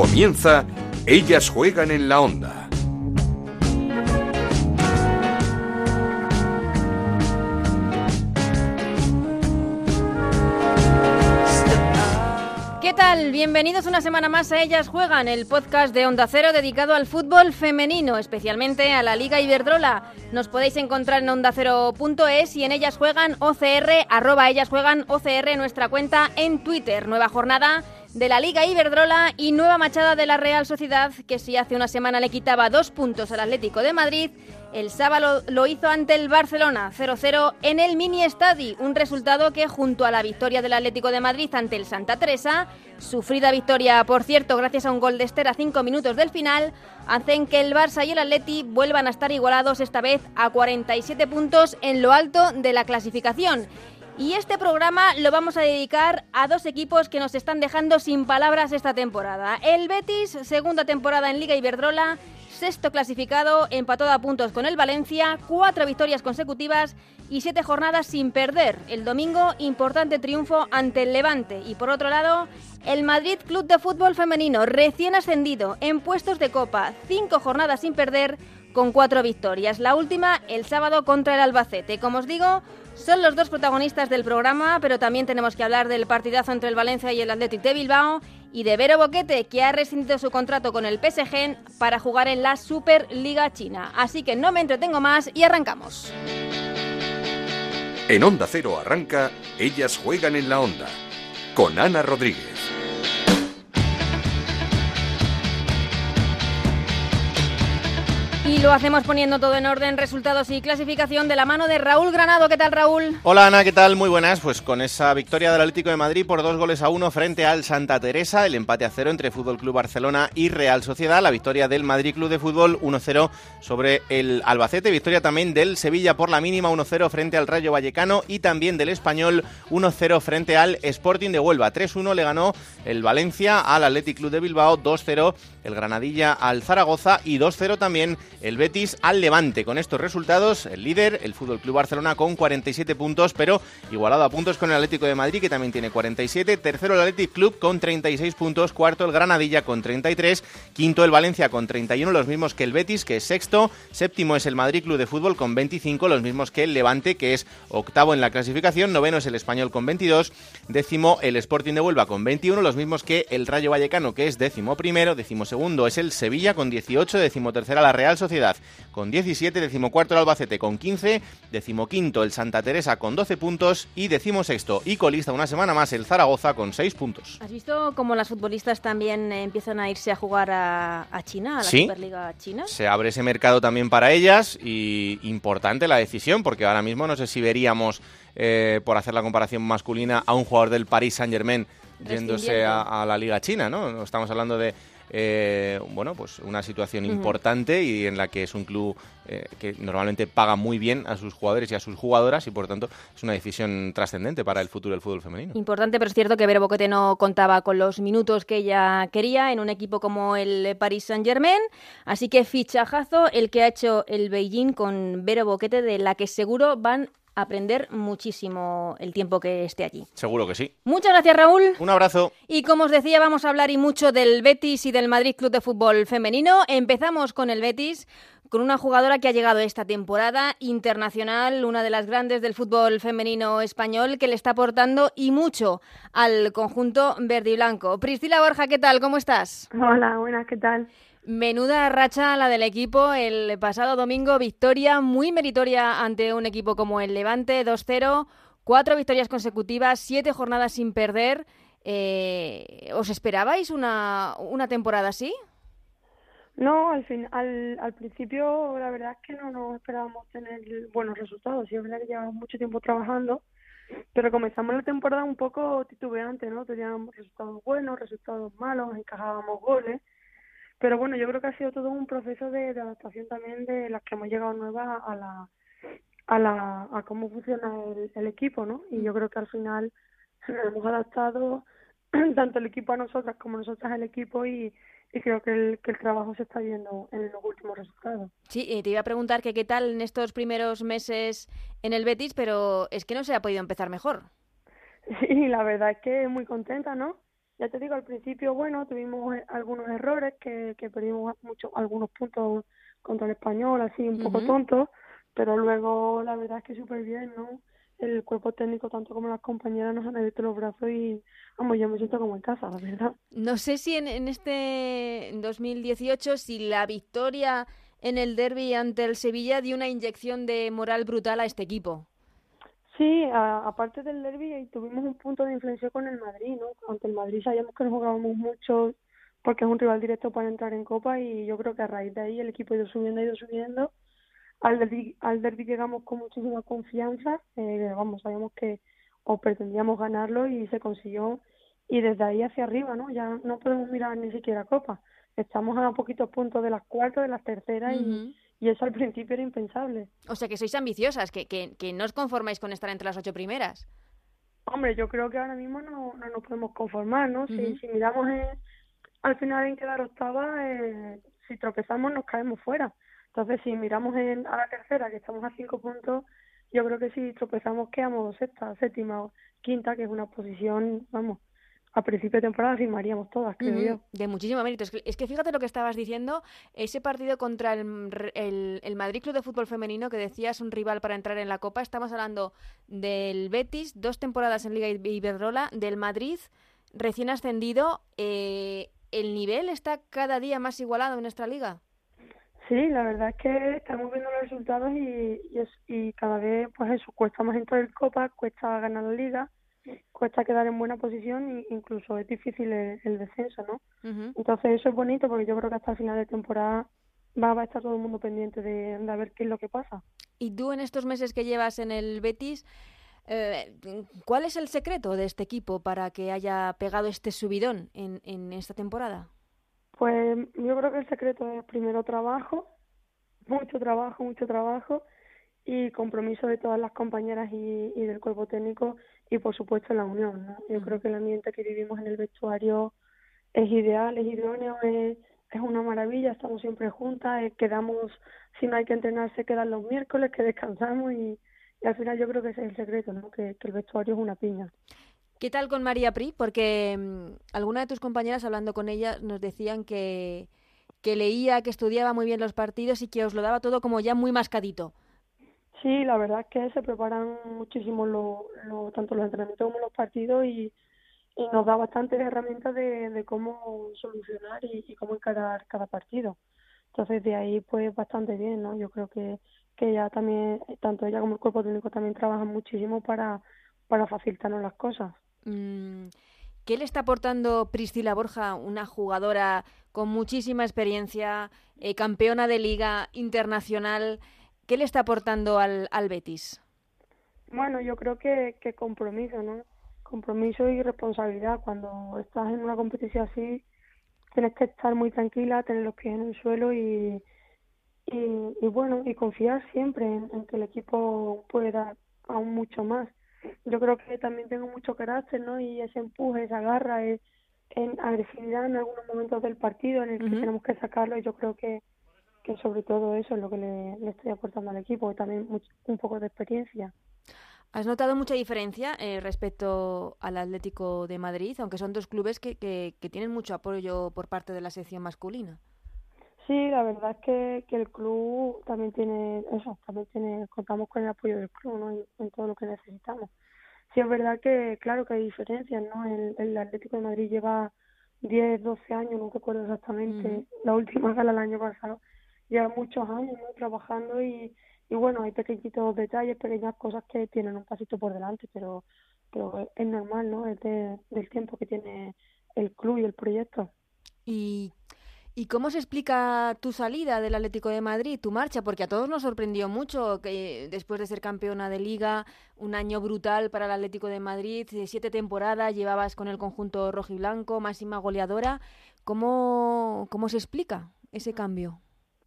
Comienza Ellas juegan en la onda. ¿Qué tal? Bienvenidos una semana más a Ellas Juegan, el podcast de Onda Cero dedicado al fútbol femenino, especialmente a la Liga Iberdrola. Nos podéis encontrar en ondacero.es y en Ellas Juegan OCR, arroba Ellas Juegan OCR, nuestra cuenta en Twitter. Nueva jornada de la Liga Iberdrola y nueva machada de la Real Sociedad, que si hace una semana le quitaba dos puntos al Atlético de Madrid, el sábado lo hizo ante el Barcelona 0-0 en el Mini Estadi, un resultado que junto a la victoria del Atlético de Madrid ante el Santa Teresa, sufrida victoria por cierto gracias a un gol de Esther a cinco minutos del final, hacen que el Barça y el Atleti vuelvan a estar igualados esta vez a 47 puntos en lo alto de la clasificación. Y este programa lo vamos a dedicar a dos equipos que nos están dejando sin palabras esta temporada. El Betis, segunda temporada en Liga Iberdrola, sexto clasificado, empatado a puntos con el Valencia, cuatro victorias consecutivas y siete jornadas sin perder. El domingo, importante triunfo ante el Levante. Y por otro lado, el Madrid Club de Fútbol Femenino, recién ascendido en puestos de Copa, cinco jornadas sin perder con cuatro victorias. La última el sábado contra el Albacete. Como os digo, son los dos protagonistas del programa, pero también tenemos que hablar del partidazo entre el Valencia y el Athletic de Bilbao y de Vero Boquete, que ha rescindido su contrato con el PSG para jugar en la Superliga China. Así que no me entretengo más y arrancamos. En Onda Cero arranca Ellas juegan en la onda con Ana Rodríguez. Y lo hacemos poniendo todo en orden, resultados y clasificación de la mano de Raúl Granado. ¿Qué tal, Raúl? Hola, Ana, ¿qué tal? Muy buenas. Pues con esa victoria del Atlético de Madrid por dos goles a uno frente al Santa Teresa, el empate a cero entre Fútbol Club Barcelona y Real Sociedad, la victoria del Madrid Club de Fútbol 1-0 sobre el Albacete, victoria también del Sevilla por la mínima 1-0 frente al Rayo Vallecano y también del Español 1-0 frente al Sporting de Huelva. 3-1 le ganó el Valencia al Athletic Club de Bilbao, 2-0 el Granadilla al Zaragoza y 2-0 también el Betis al Levante. Con estos resultados, el líder, el Fútbol Club Barcelona con 47 puntos, pero igualado a puntos con el Atlético de Madrid que también tiene 47, tercero el Athletic Club con 36 puntos, cuarto el Granadilla con 33, quinto el Valencia con 31, los mismos que el Betis que es sexto, séptimo es el Madrid Club de Fútbol con 25, los mismos que el Levante que es octavo en la clasificación, noveno es el Español con 22, décimo el Sporting de Huelva con 21, los mismos que el Rayo Vallecano que es décimo primero, décimo segundo es el Sevilla con 18, decimotercera la Real Sociedad con 17, decimocuarto el Albacete con 15, decimoquinto el Santa Teresa con 12 puntos y decimosexto y colista una semana más el Zaragoza con 6 puntos. ¿Has visto cómo las futbolistas también eh, empiezan a irse a jugar a, a China, a la Sí. Superliga China? Se abre ese mercado también para ellas y importante la decisión porque ahora mismo no sé si veríamos, eh, por hacer la comparación masculina, a un jugador del Paris Saint Germain yéndose a la Liga China, ¿no? Estamos hablando de eh, bueno, pues una situación importante y en la que es un club eh, que normalmente paga muy bien a sus jugadores y a sus jugadoras y por tanto es una decisión trascendente para el futuro del fútbol femenino. Importante, pero es cierto que Vero Boquete no contaba con los minutos que ella quería en un equipo como el Paris Saint-Germain. Así que fichajazo el que ha hecho el Beijing con Vero Boquete, de la que seguro van aprender muchísimo el tiempo que esté allí. Seguro que sí. Muchas gracias, Raúl. Un abrazo. Y como os decía, vamos a hablar y mucho del Betis y del Madrid Club de Fútbol Femenino. Empezamos con el Betis, con una jugadora que ha llegado esta temporada internacional, una de las grandes del fútbol femenino español, que le está aportando y mucho al conjunto verde y blanco. Priscila Borja, ¿qué tal? ¿Cómo estás? Hola, buenas, ¿qué tal? Menuda racha la del equipo. El pasado domingo, victoria muy meritoria ante un equipo como el Levante, 2-0, cuatro victorias consecutivas, siete jornadas sin perder. Eh, ¿Os esperabais una, una temporada así? No, al, fin, al, al principio la verdad es que no nos esperábamos tener buenos resultados. Sí, es verdad que llevamos mucho tiempo trabajando, pero comenzamos la temporada un poco titubeante, ¿no? Teníamos resultados buenos, resultados malos, encajábamos goles. Pero bueno, yo creo que ha sido todo un proceso de, de adaptación también de las que hemos llegado nuevas a la a la a cómo funciona el, el equipo, ¿no? Y yo creo que al final nos hemos adaptado tanto el equipo a nosotras como nosotras al equipo y, y creo que el, que el trabajo se está viendo en los últimos resultados. Sí, te iba a preguntar que qué tal en estos primeros meses en el Betis, pero es que no se ha podido empezar mejor. Sí, la verdad es que muy contenta, ¿no? Ya te digo, al principio, bueno, tuvimos eh, algunos errores que, que perdimos mucho, algunos puntos contra el español, así un poco tontos, pero luego la verdad es que súper bien, ¿no? El cuerpo técnico, tanto como las compañeras, nos han abierto los brazos y, vamos, yo me siento como en casa, la verdad. No sé si en, en este 2018, si la victoria en el derby ante el Sevilla dio una inyección de moral brutal a este equipo. Sí, aparte del derby tuvimos un punto de influencia con el Madrid, ¿no? Ante el Madrid sabíamos que no jugábamos mucho porque es un rival directo para entrar en Copa y yo creo que a raíz de ahí el equipo ha ido subiendo, ha ido subiendo. Al derby, al derby llegamos con muchísima confianza, eh, vamos, sabíamos que o pretendíamos ganarlo y se consiguió y desde ahí hacia arriba, ¿no? Ya no podemos mirar ni siquiera Copa. Estamos a poquitos puntos de las cuartas, de las terceras y y eso al principio era impensable. O sea, que sois ambiciosas, que, que, que no os conformáis con estar entre las ocho primeras. Hombre, yo creo que ahora mismo no, no nos podemos conformar, ¿no? si, si miramos al final en quedar octava, eh, si tropezamos nos caemos fuera. Entonces, si miramos en, a la tercera, que estamos a cinco puntos, yo creo que si tropezamos quedamos sexta, séptima o quinta, que es una posición, vamos, a principio de temporada firmaríamos todas, creo yo. De muchísimo mérito. Es que, fíjate lo que estabas diciendo, ese partido contra el, el, Madrid Club de Fútbol Femenino, que decías un rival para entrar en la Copa, estamos hablando del Betis, dos temporadas en Liga Iberdrola, del Madrid, recién ascendido. Eh, ¿El nivel está cada día más igualado en nuestra liga? Sí, la verdad es que estamos viendo los resultados y, y, y cada vez, pues eso, cuesta más entrar en Copa, cuesta ganar la liga cuesta quedar en buena posición e incluso es difícil el, descenso, ¿no? Entonces eso es bonito porque yo creo que hasta el final de temporada va, a estar todo el mundo pendiente de, de, ver qué es lo que pasa. Y tú en estos meses que llevas en el Betis, eh, ¿cuál es el secreto de este equipo para que haya pegado este subidón en, en esta temporada? Pues yo creo que el secreto es primero trabajo, mucho trabajo, mucho trabajo y compromiso de todas las compañeras y, y del cuerpo técnico y por supuesto la unión. ¿no? Yo creo que el ambiente que vivimos en el vestuario es ideal, es idóneo, es, es una maravilla, estamos siempre juntas, eh, quedamos, si no hay que entrenar se quedan los miércoles, que descansamos y, al final yo creo que ese es el secreto, ¿no? que, el vestuario es una piña. ¿Qué tal con María Pri? Porque mm, alguna de tus compañeras hablando con ella nos decían que, que leía, que estudiaba muy bien los partidos y que os lo daba todo como ya muy mascadito. Sí, la verdad es que se preparan muchísimo lo, lo, tanto los entrenamientos como los partidos y, y nos da bastantes herramientas de, de cómo solucionar y, cómo encarar cada partido. Entonces de ahí pues bastante bien, ¿no? Yo creo que, que ella también, tanto ella como el cuerpo técnico también trabajan muchísimo para, para facilitarnos las cosas. Mm, ¿Qué le está aportando Priscila Borja, una jugadora con muchísima experiencia, eh, campeona de liga internacional? ¿Qué le está aportando al, al Betis? Bueno, yo creo que, que compromiso, ¿no? Compromiso y responsabilidad. Cuando estás en una competición así, tienes que estar muy tranquila, tener los pies en el suelo y, y, bueno, y confiar siempre en, que el equipo puede dar aún mucho más. Yo creo que también tengo mucho carácter, ¿no? Y ese empuje, esa garra, es, en agresividad en algunos momentos del partido en el que tenemos que sacarlo y yo creo que, que sobre todo eso es lo que le, estoy aportando al equipo y también un poco de experiencia. ¿Has notado mucha diferencia eh, respecto al Atlético de Madrid, aunque son dos clubes que, que, tienen mucho apoyo por parte de la sección masculina? Sí, la verdad es que, que el club también tiene eso, también tiene, contamos con el apoyo del club ¿no? en, todo lo que necesitamos. Sí, es verdad que, claro que hay diferencias, ¿no? El, el Atlético de Madrid lleva 10, 12 años, no recuerdo exactamente, la última gala el año pasado, lleva muchos años ¿no? trabajando y, bueno, hay pequeñitos detalles, pequeñas cosas que tienen un pasito por delante, pero, pero es normal, ¿no? Es del tiempo que tiene el club y el proyecto. ¿Y, ¿Y cómo se explica tu salida del Atlético de Madrid, tu marcha? Porque a todos nos sorprendió mucho que después de ser campeona de liga, un año brutal para el Atlético de Madrid, siete temporadas, llevabas con el conjunto rojiblanco, máxima goleadora. ¿Cómo, cómo se explica ese cambio?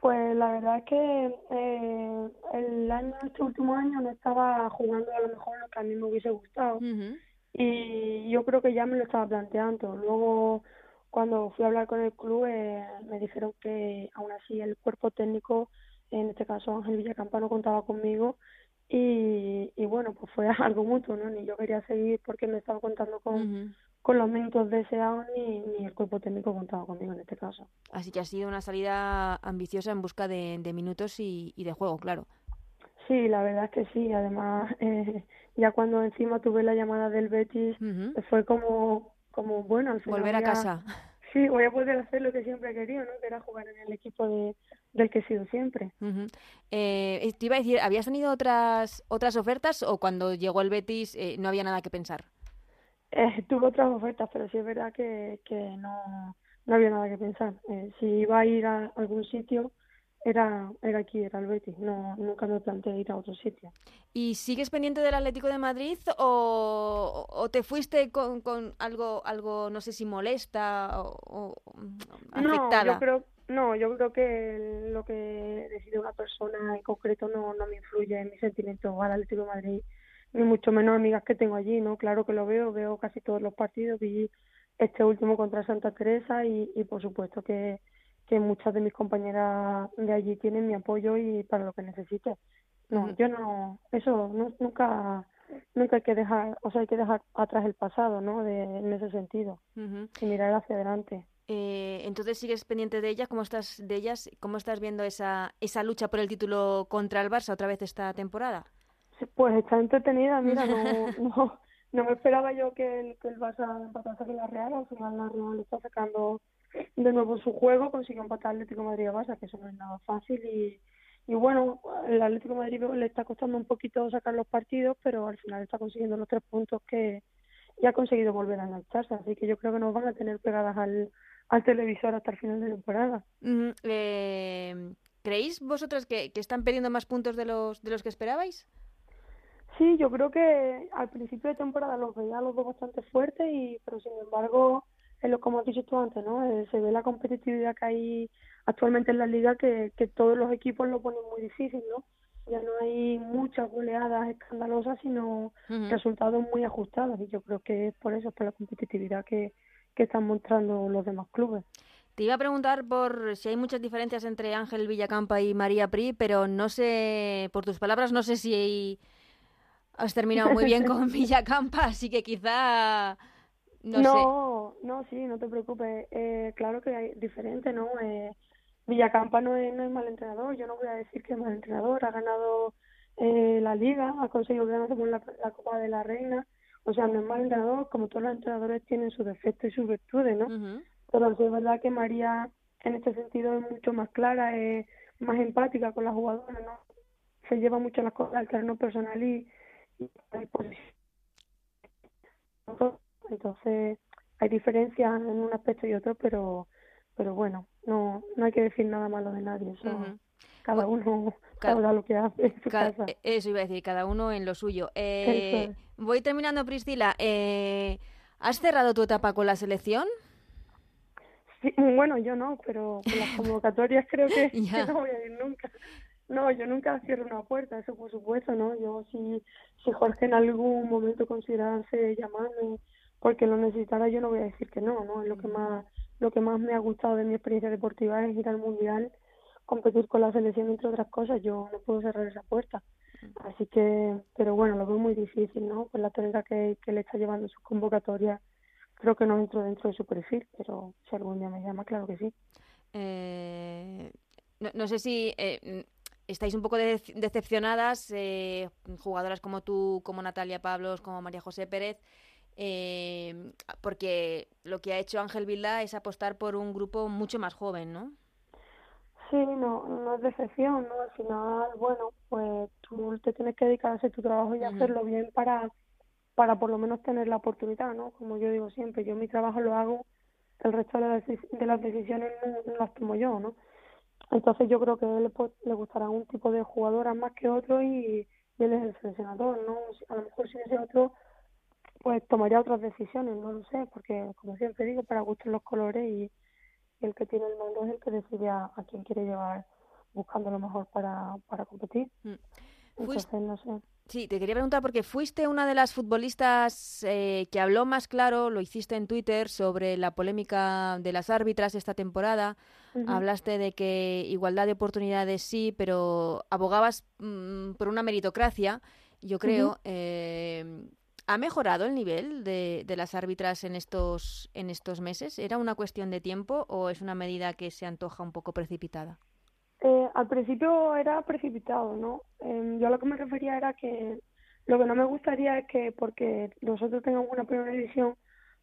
Pues la verdad es que eh, el año, este último año no estaba jugando a lo mejor lo que a mí me hubiese gustado y yo creo que ya me lo estaba planteando. Luego cuando fui a hablar con el club eh, me dijeron que aún así el cuerpo técnico, en este caso Ángel Villacampano, contaba conmigo y, y bueno, pues fue algo mutuo, ¿no? Ni yo quería seguir porque me estaba contando con, con los minutos deseados ni, ni el cuerpo técnico contaba conmigo en este caso. Así que ha sido una salida ambiciosa en busca de, minutos y, de juego, claro. Sí, la verdad es que sí. Además, eh, ya cuando encima tuve la llamada del Betis, fue como, como bueno, al final Volver a casa. Sí, voy a poder hacer lo que siempre he querido, ¿no? Que era jugar en el equipo de, del que he sido siempre. eh, te iba a decir, ¿habías tenido otras otras ofertas o cuando llegó el Betis eh, no había nada que pensar? Eh, tuve otras ofertas, pero sí es verdad que, que no, no había nada que pensar. Eh, si iba a ir a algún sitio, era, era aquí, era el Betis. No, nunca me planteé ir a otro sitio. ¿Y sigues pendiente del Atlético de Madrid o, o te fuiste con, con algo, algo, no sé si molesta o, afectada? No, yo creo, no, yo creo que lo que decide una persona en concreto no, no me influye en mis sentimientos al Atlético de Madrid ni mucho menos amigas que tengo allí, ¿no? Claro que lo veo, veo casi todos los partidos, vi este último contra Santa Teresa y, y por supuesto que, que muchas de mis compañeras de allí tienen mi apoyo y para lo que necesite. No, yo no, eso no, nunca, nunca hay que dejar, o sea, hay que dejar atrás el pasado, ¿no? De, en ese sentido y mirar hacia adelante. Eh, entonces sigues pendiente de ellas, ¿cómo estás de ellas? ¿Cómo estás viendo esa esa lucha por el título contra el Barça otra vez esta temporada? Pues está entretenida, mira, no, no, no me esperaba yo que el, que el Barça empatase con la Real, al final la Real está sacando de nuevo su juego, consiguió empatar Atlético Madrid a Barça, que eso no es nada fácil y, y bueno, el Atlético Madrid le está costando un poquito sacar los partidos, pero al final está consiguiendo los tres puntos que ya ha conseguido volver a engancharse, así que yo creo que nos van a tener pegadas al, al televisor hasta el final de temporada. eh, ¿Creéis vosotras que, que están perdiendo más puntos de los, de los que esperabais? Sí, yo creo que al principio de temporada los veía los dos bastante fuertes, y pero sin embargo, es lo como has dicho tú antes, ¿no? Eh, se ve la competitividad que hay actualmente en la liga que, que todos los equipos lo ponen muy difícil, ¿no? Ya no hay muchas goleadas escandalosas, sino resultados muy ajustados y yo creo que es por eso, por la competitividad que, que están mostrando los demás clubes. Te iba a preguntar por si hay muchas diferencias entre Ángel Villacampa y María Pri, pero no sé, por tus palabras, no sé si hay Has terminado muy bien con Villacampa, así que quizá... No, no, no, sí, no te preocupes. Eh, claro que hay diferente, ¿no? Eh, Villacampa no es, no es mal entrenador, yo no voy a decir que es mal entrenador, ha ganado eh, la liga, ha conseguido ganarse con la, Copa de la Reina, o sea, no es mal entrenador, como todos los entrenadores tienen sus defectos y sus virtudes, ¿no? Pero es verdad que María en este sentido es mucho más clara, es más empática con las jugadoras, ¿no? Se lleva mucho las cosas al terreno personal y, entonces hay diferencias en un aspecto y otro, pero pero bueno, no no hay que decir nada malo de nadie. Eso, Cada uno cada, lo que hace en su casa. Eso iba a decir, cada uno en lo suyo. Eh, voy terminando, Priscila. Eh, ¿Has cerrado tu etapa con la selección? Sí, bueno, yo no, pero con las convocatorias creo que, que no voy a ir nunca. No, yo nunca cierro una puerta, eso por supuesto, ¿no? Yo si, si Jorge en algún momento considerase llamarme porque lo necesitara, yo no voy a decir que no, ¿no? Es lo que más, lo que más me ha gustado de mi experiencia deportiva es ir al Mundial, competir con la selección, entre otras cosas, yo no puedo cerrar esa puerta. Así que, pero bueno, lo veo muy difícil, ¿no? Por la tonalidad que, que le está llevando sus convocatorias, creo que no entro dentro de su perfil, pero si algún día me llama, claro que sí. Eh, no, no, sé si eh, estáis un poco decepcionadas, eh, jugadoras como tú, como Natalia Pablos, como María José Pérez, eh, porque lo que ha hecho Ángel Vilda es apostar por un grupo mucho más joven, ¿no? Sí, no, no es decepción, ¿no? Al final, bueno, pues tú te tienes que dedicar a hacer tu trabajo y hacerlo bien para, para por lo menos tener la oportunidad, ¿no? Como yo digo siempre, yo mi trabajo lo hago, el resto de las, de las decisiones no las tomo yo, ¿no? Entonces yo creo que él pues, le gustará un tipo de jugadora más que otro y, él es el seleccionador, ¿no? A lo mejor si ese otro, pues tomaría otras decisiones, no lo sé, porque como siempre digo, para gustar los colores y, el que tiene el mando es el que decide a, quién quiere llevar buscando lo mejor para, para competir. Mm. Entonces, no sé. Sí, te quería preguntar porque fuiste una de las futbolistas eh, que habló más claro, lo hiciste en Twitter, sobre la polémica de las árbitras esta temporada. Hablaste de que igualdad de oportunidades sí, pero abogabas mm, por una meritocracia, yo creo. eh, ¿Ha mejorado el nivel de, de, las árbitras en estos, en estos meses? ¿Era una cuestión de tiempo o es una medida que se antoja un poco precipitada? Eh, al principio era precipitado, ¿no? Eh, yo a lo que me refería era que lo que no me gustaría es que porque nosotros tengamos una primera división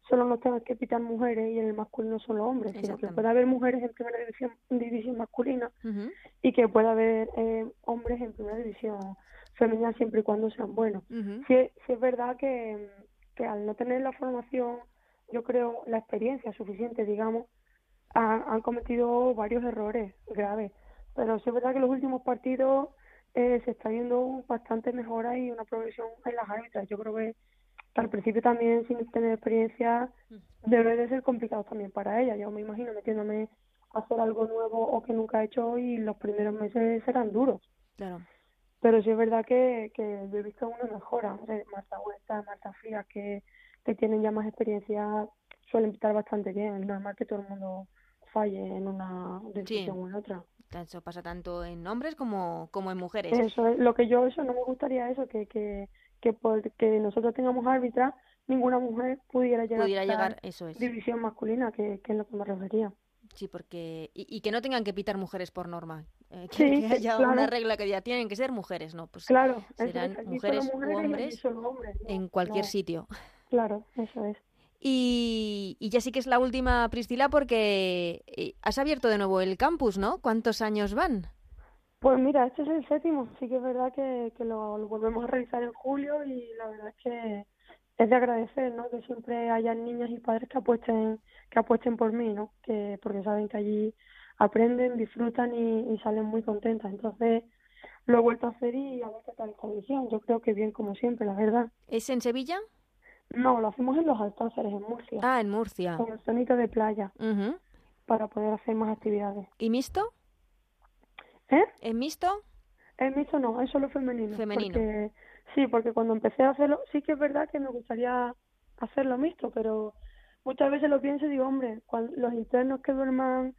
solo nos tengan que pitar mujeres y en el masculino solo hombres, sino que pueda haber mujeres en primera división, división masculina y que pueda haber eh, hombres en primera división femenina siempre y cuando sean buenos. sí, es verdad que, que al no tener la formación, yo creo, la experiencia suficiente, digamos, han, han cometido varios errores graves. Pero sí es verdad que en los últimos partidos eh, se está viendo bastante mejora y una progresión en las árbitras. Yo creo que al principio también sin tener experiencia debe de ser complicado también para ella. Yo me imagino metiéndome a hacer algo nuevo o que nunca he hecho y los primeros meses serán duros. Claro. Pero sí es verdad que, que he visto una mejora. Marta Huerta, Marta Frías, que, que tienen ya más experiencia, suelen estar bastante bien. Es normal que todo el mundo falle en una decisión o en otra. Eso pasa tanto en hombres como, como en mujeres. Eso es lo que yo, eso no me gustaría eso, que, que, que porque nosotros tengamos árbitras, ninguna mujer pudiera llegar pudiera a llegar, eso es. división masculina, que, que es lo que me refería. Sí, porque y, y, que no tengan que pitar mujeres por norma. Eh, que, sí, que haya una regla que ya tienen que ser mujeres, ¿no? Pues claro, serán mujeres, mujeres, u hombres hombres en cualquier no. sitio. Claro, eso es. Y, y, ya sí que es la última, Priscila, porque eh, has abierto de nuevo el campus, ¿no? ¿Cuántos años van? Pues mira, este es el séptimo, sí que es verdad que, que lo, lo, volvemos a realizar en julio y la verdad es que es de agradecer, ¿no? Que siempre hayan niñas y padres que apuesten, que apuesten por mí, ¿no? Que porque saben que allí aprenden, disfrutan y, y salen muy contentas. Entonces lo he vuelto a hacer y a ver qué tal condición. Yo creo que bien como siempre, la verdad. ¿Es en Sevilla? No, lo hacemos en los Alcázares, en Murcia. Ah, en Murcia. Con el tonito de playa. Uh -huh. Para poder hacer más actividades. ¿Y mixto? ¿Eh? ¿Es mixto? Es mixto no, es solo femenino. Femenino. Porque, sí, porque cuando empecé a hacerlo, sí que es verdad que me gustaría hacerlo mixto, pero muchas veces lo pienso y digo, hombre, cuando los internos que duerman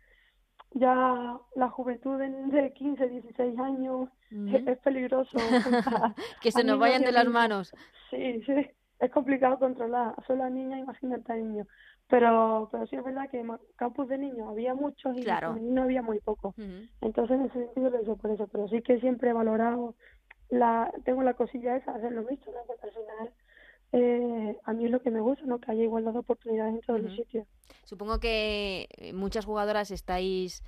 ya la juventud de, de 15, 16 años uh -huh. es, es, peligroso. que se nos vayan de las manos. Sí, sí, es complicado controlar. Solo a niñas, imagínate a niños. Pero, pero sí es verdad que campus de niños había muchos y claro. no había muy pocos. Uh -huh. Entonces, en ese sentido lo hice por eso. Pero sí que siempre he valorado, la tengo la cosilla esa, hacer lo mismo, ¿no? Porque al final eh, a mí es lo que me gusta, ¿no? Que haya igualdad de oportunidades en todos uh -huh. los sitios. Supongo que muchas jugadoras estáis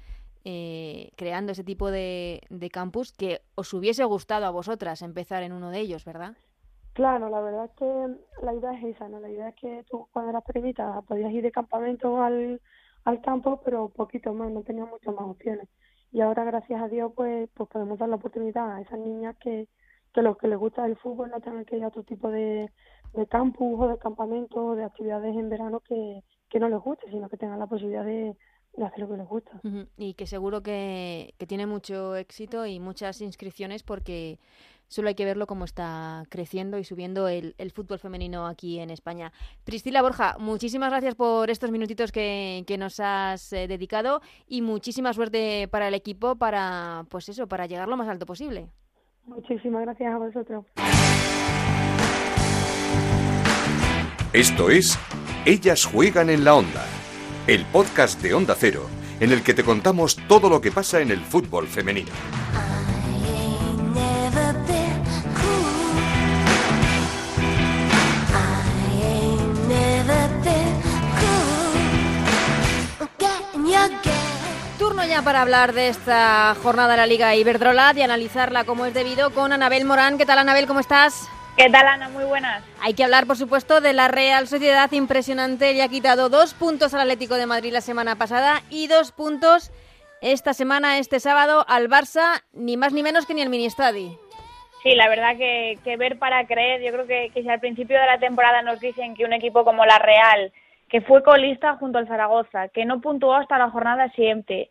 eh, creando ese tipo de, de campus que os hubiese gustado a vosotras empezar en uno de ellos, ¿verdad? Claro, la verdad es que la idea es esa, ¿no? La idea es que tú cuando eras pequeñita podías ir de campamento al, al campo, pero poquito más, no tenías muchas más opciones. Y ahora, gracias a Dios, pues, pues podemos dar la oportunidad a esas niñas que, que los que les gusta el fútbol no tengan que ir a otro tipo de, de campus o de campamento o de actividades en verano que, que no les guste, sino que tengan la posibilidad de, de hacer lo que les gusta. Y que seguro que, que tiene mucho éxito y muchas inscripciones porque solo hay que verlo cómo está creciendo y subiendo el, el, fútbol femenino aquí en España. Priscila Borja, muchísimas gracias por estos minutitos que, que nos has eh, dedicado y muchísima suerte para el equipo para, pues eso, para llegar lo más alto posible. Muchísimas gracias a vosotros. Esto es Ellas juegan en la onda, el podcast de Onda Cero, en el que te contamos todo lo que pasa en el fútbol femenino. Ya para hablar de esta jornada de la Liga Iberdrola y analizarla como es debido con Anabel Morán. ¿Qué tal, Anabel? ¿Cómo estás? ¿Qué tal, Ana? Muy buenas. Hay que hablar, por supuesto, de la Real Sociedad. Impresionante. Le ha quitado dos puntos al Atlético de Madrid la semana pasada y dos puntos esta semana, este sábado, al Barça, ni más ni menos que ni al Ministadi. Sí, la verdad que, que ver para creer. Yo creo que, que si al principio de la temporada nos dicen que un equipo como la Real que fue colista junto al Zaragoza, que no puntuó hasta la jornada siguiente.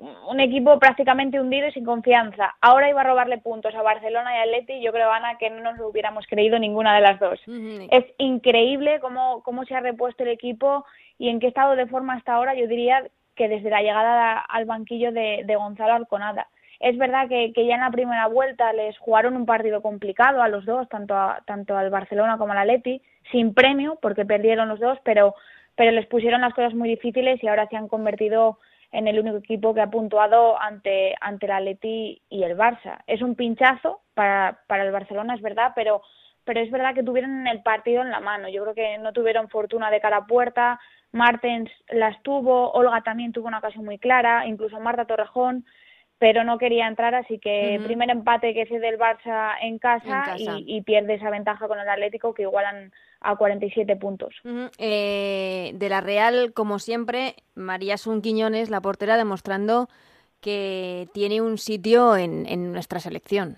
Un equipo prácticamente hundido y sin confianza. Ahora iba a robarle puntos a Barcelona y a Atleti. Yo creo, Ana, que no nos lo hubiéramos creído ninguna de las dos. Uh -huh. Es increíble cómo, cómo se ha repuesto el equipo y en qué estado de forma hasta ahora. Yo diría que desde la llegada al banquillo de, de Gonzalo Alconada. Es verdad que, que, ya en la primera vuelta les jugaron un partido complicado a los dos, tanto, a, tanto al Barcelona como al Atleti, sin premio, porque perdieron los dos, pero, pero les pusieron las cosas muy difíciles y ahora se han convertido en el único equipo que ha puntuado ante, ante el Atleti y el Barça. Es un pinchazo para, para el Barcelona, es verdad, pero, pero es verdad que tuvieron el partido en la mano. Yo creo que no tuvieron fortuna de cara a puerta. Martens las tuvo, Olga también tuvo una ocasión muy clara, incluso Marta Torrejón, pero no quería entrar, así que primer empate que cede el Barça en casa, Y, pierde esa ventaja con el Atlético que igualan a 47 puntos. eh, de la Real, como siempre, María Sun Quiñones, la portera, demostrando que tiene un sitio en, en nuestra selección.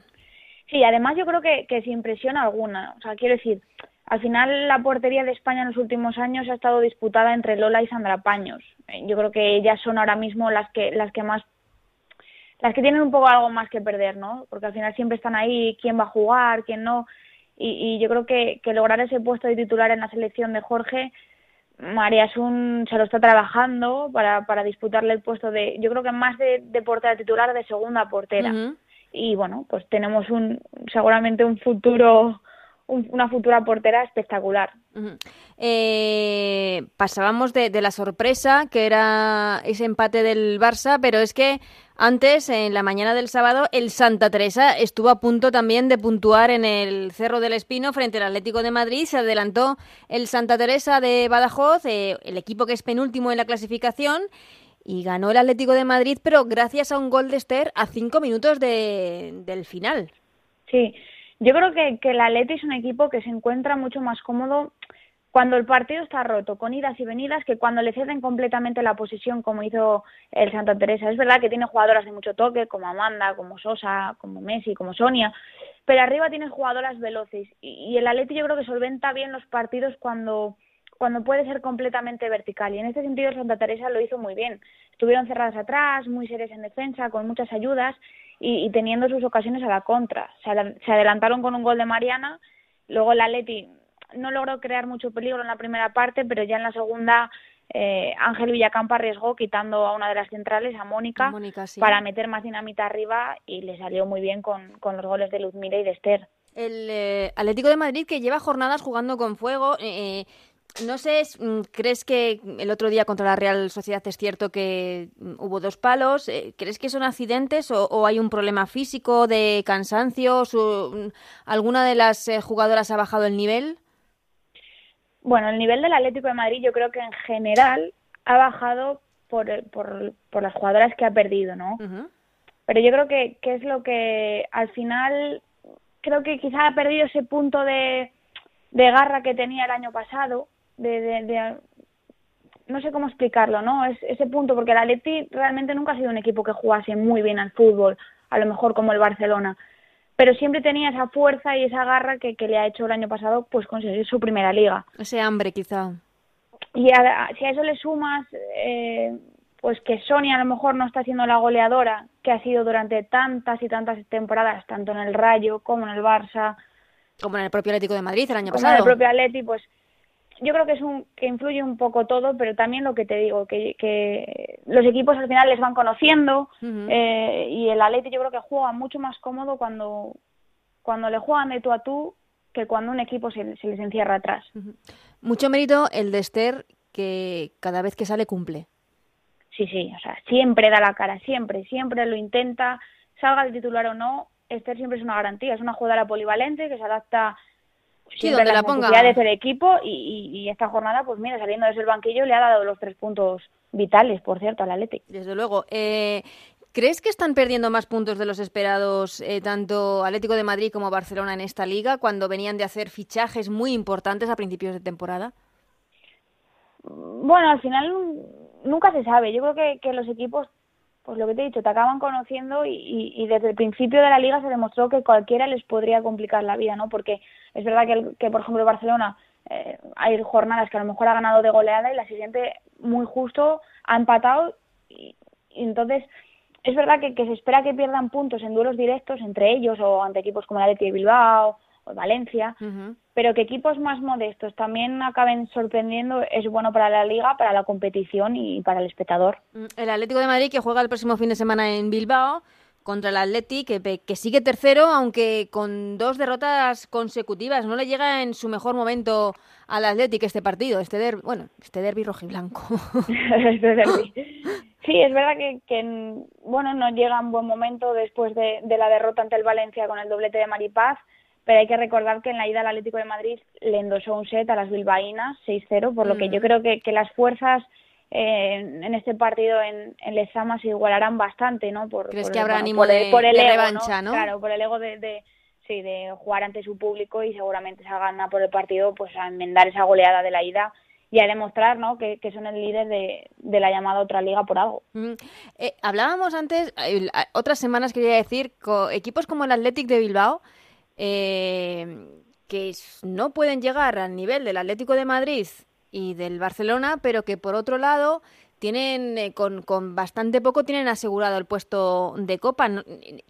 Sí, además yo creo que, que sin presión alguna. O sea, quiero decir, al final la portería de España en los últimos años ha estado disputada entre Lola y Sandra Paños. Eh, yo creo que ellas son ahora mismo las que las que más las que tienen un poco algo más que perder, ¿no? Porque al final siempre están ahí, quién va a jugar, quién no. Y, yo creo que, que, lograr ese puesto de titular en la selección de Jorge, María Sun se lo está trabajando para, para disputarle el puesto de, yo creo que más de, de portera titular, de segunda portera. Y bueno, pues tenemos un seguramente un futuro una futura portera espectacular. eh, pasábamos de, de, la sorpresa, que era ese empate del Barça, pero es que antes, en la mañana del sábado, el Santa Teresa estuvo a punto también de puntuar en el Cerro del Espino frente al Atlético de Madrid. Se adelantó el Santa Teresa de Badajoz, eh, el equipo que es penúltimo en la clasificación, y ganó el Atlético de Madrid, pero gracias a un gol de Esther a cinco minutos de, del final. Sí, yo creo que, que el Atleti es un equipo que se encuentra mucho más cómodo cuando el partido está roto, con idas y venidas, que cuando le ceden completamente la posición, como hizo el Santa Teresa. Es verdad que tiene jugadoras de mucho toque, como Amanda, como Sosa, como Messi, como Sonia, pero arriba tiene jugadoras veloces. Y, y el Atleti yo creo que solventa bien los partidos cuando, cuando puede ser completamente vertical. Y en este sentido el Santa Teresa lo hizo muy bien. Estuvieron cerradas atrás, muy serias en defensa, con muchas ayudas, y, teniendo sus ocasiones a la contra. Se, adelantaron con un gol de Mariana, luego el Atleti no logró crear mucho peligro en la primera parte, pero ya en la segunda eh, Ángel Villacampa arriesgó quitando a una de las centrales, a Mónica, para meter más dinamita arriba y le salió muy bien con, con los goles de Luzmira y de Esther. El eh, Atlético de Madrid que lleva jornadas jugando con fuego, eh, no sé, mm, ¿crees que el otro día contra la Real Sociedad es cierto que mm, hubo dos palos? Eh, ¿Crees que son accidentes o, hay un problema físico de cansancio? Mm, ¿Alguna de las eh, jugadoras ha bajado el nivel? Bueno, el nivel del Atlético de Madrid yo creo que en general ha bajado por, por, por las jugadoras que ha perdido, ¿no? Pero yo creo que, que es lo que al final creo que quizá ha perdido ese punto de, de garra que tenía el año pasado de, no sé cómo explicarlo, ¿no? Es ese punto, porque el Atleti realmente nunca ha sido un equipo que jugase muy bien al fútbol, a lo mejor como el Barcelona, pero siempre tenía esa fuerza y esa garra que, que le ha hecho el año pasado pues conseguir su primera liga. Ese hambre quizá. Y si a eso le sumas eh, pues que Sonia a lo mejor no está siendo la goleadora que ha sido durante tantas y tantas temporadas, tanto en el Rayo como en el Barça. Como en el propio Atlético de Madrid el año como pasado. En el propio Atleti, pues yo creo que es un que influye un poco todo, pero también lo que te digo, que, que los equipos al final les van conociendo eh, y el Atleti yo creo que juega mucho más cómodo cuando cuando le juegan de tú a tú que cuando un equipo se, les encierra atrás. Mucho mérito el de Esther que cada vez que sale cumple. Sí, sí, o sea, siempre da la cara, siempre, siempre lo intenta, salga el titular o no, Esther siempre es una garantía, es una jugadora polivalente que se adapta sí, donde la, la ponga. del equipo y, y, esta jornada, pues mira, saliendo desde el banquillo le ha dado los tres puntos vitales, por cierto, al Atlético. Desde luego. Eh, ¿Crees que están perdiendo más puntos de los esperados eh, tanto Atlético de Madrid como Barcelona en esta liga cuando venían de hacer fichajes muy importantes a principios de temporada? Bueno, al final nunca se sabe. Yo creo que, que los equipos pues lo que te he dicho, te acaban conociendo y, y, desde el principio de la liga se demostró que cualquiera les podría complicar la vida, ¿no? Porque es verdad que, que por ejemplo, Barcelona eh, hay jornadas que a lo mejor ha ganado de goleada y la siguiente muy justo ha empatado y, entonces es verdad que, que, se espera que pierdan puntos en duelos directos entre ellos o ante equipos como el Athletic de Bilbao o Valencia, pero que equipos más modestos también acaben sorprendiendo es bueno para la liga, para la competición y para el espectador. Mm, el Atlético de Madrid que juega el próximo fin de semana en Bilbao contra el Athletic, que, que, sigue tercero, aunque con dos derrotas consecutivas. No le llega en su mejor momento al Athletic este partido, este derbi, bueno, este derbi rojiblanco. este derbi. Sí, es verdad que, que, bueno, no llega en buen momento después de, de, la derrota ante el Valencia con el doblete de Maripaz, pero hay que recordar que en la ida al Atlético de Madrid le endosó un set a las bilbaínas 6-0, por lo que yo mm. creo que, que las fuerzas eh, en este partido en, en Lezama se igualarán bastante, ¿no? Por, ¿Crees que habrá ánimo de, revancha, ¿no? Claro, por el ego de, de, sí, de jugar ante su público y seguramente se hagan por el partido pues a enmendar esa goleada de la ida y a demostrar ¿no? que, son el líder de, de, la llamada otra liga por algo. Eh, hablábamos antes, otras semanas quería decir, equipos como el Athletic de Bilbao, eh, que no pueden llegar al nivel del Atlético de Madrid y del Barcelona, pero que por otro lado tienen eh, con, con, bastante poco tienen asegurado el puesto de Copa,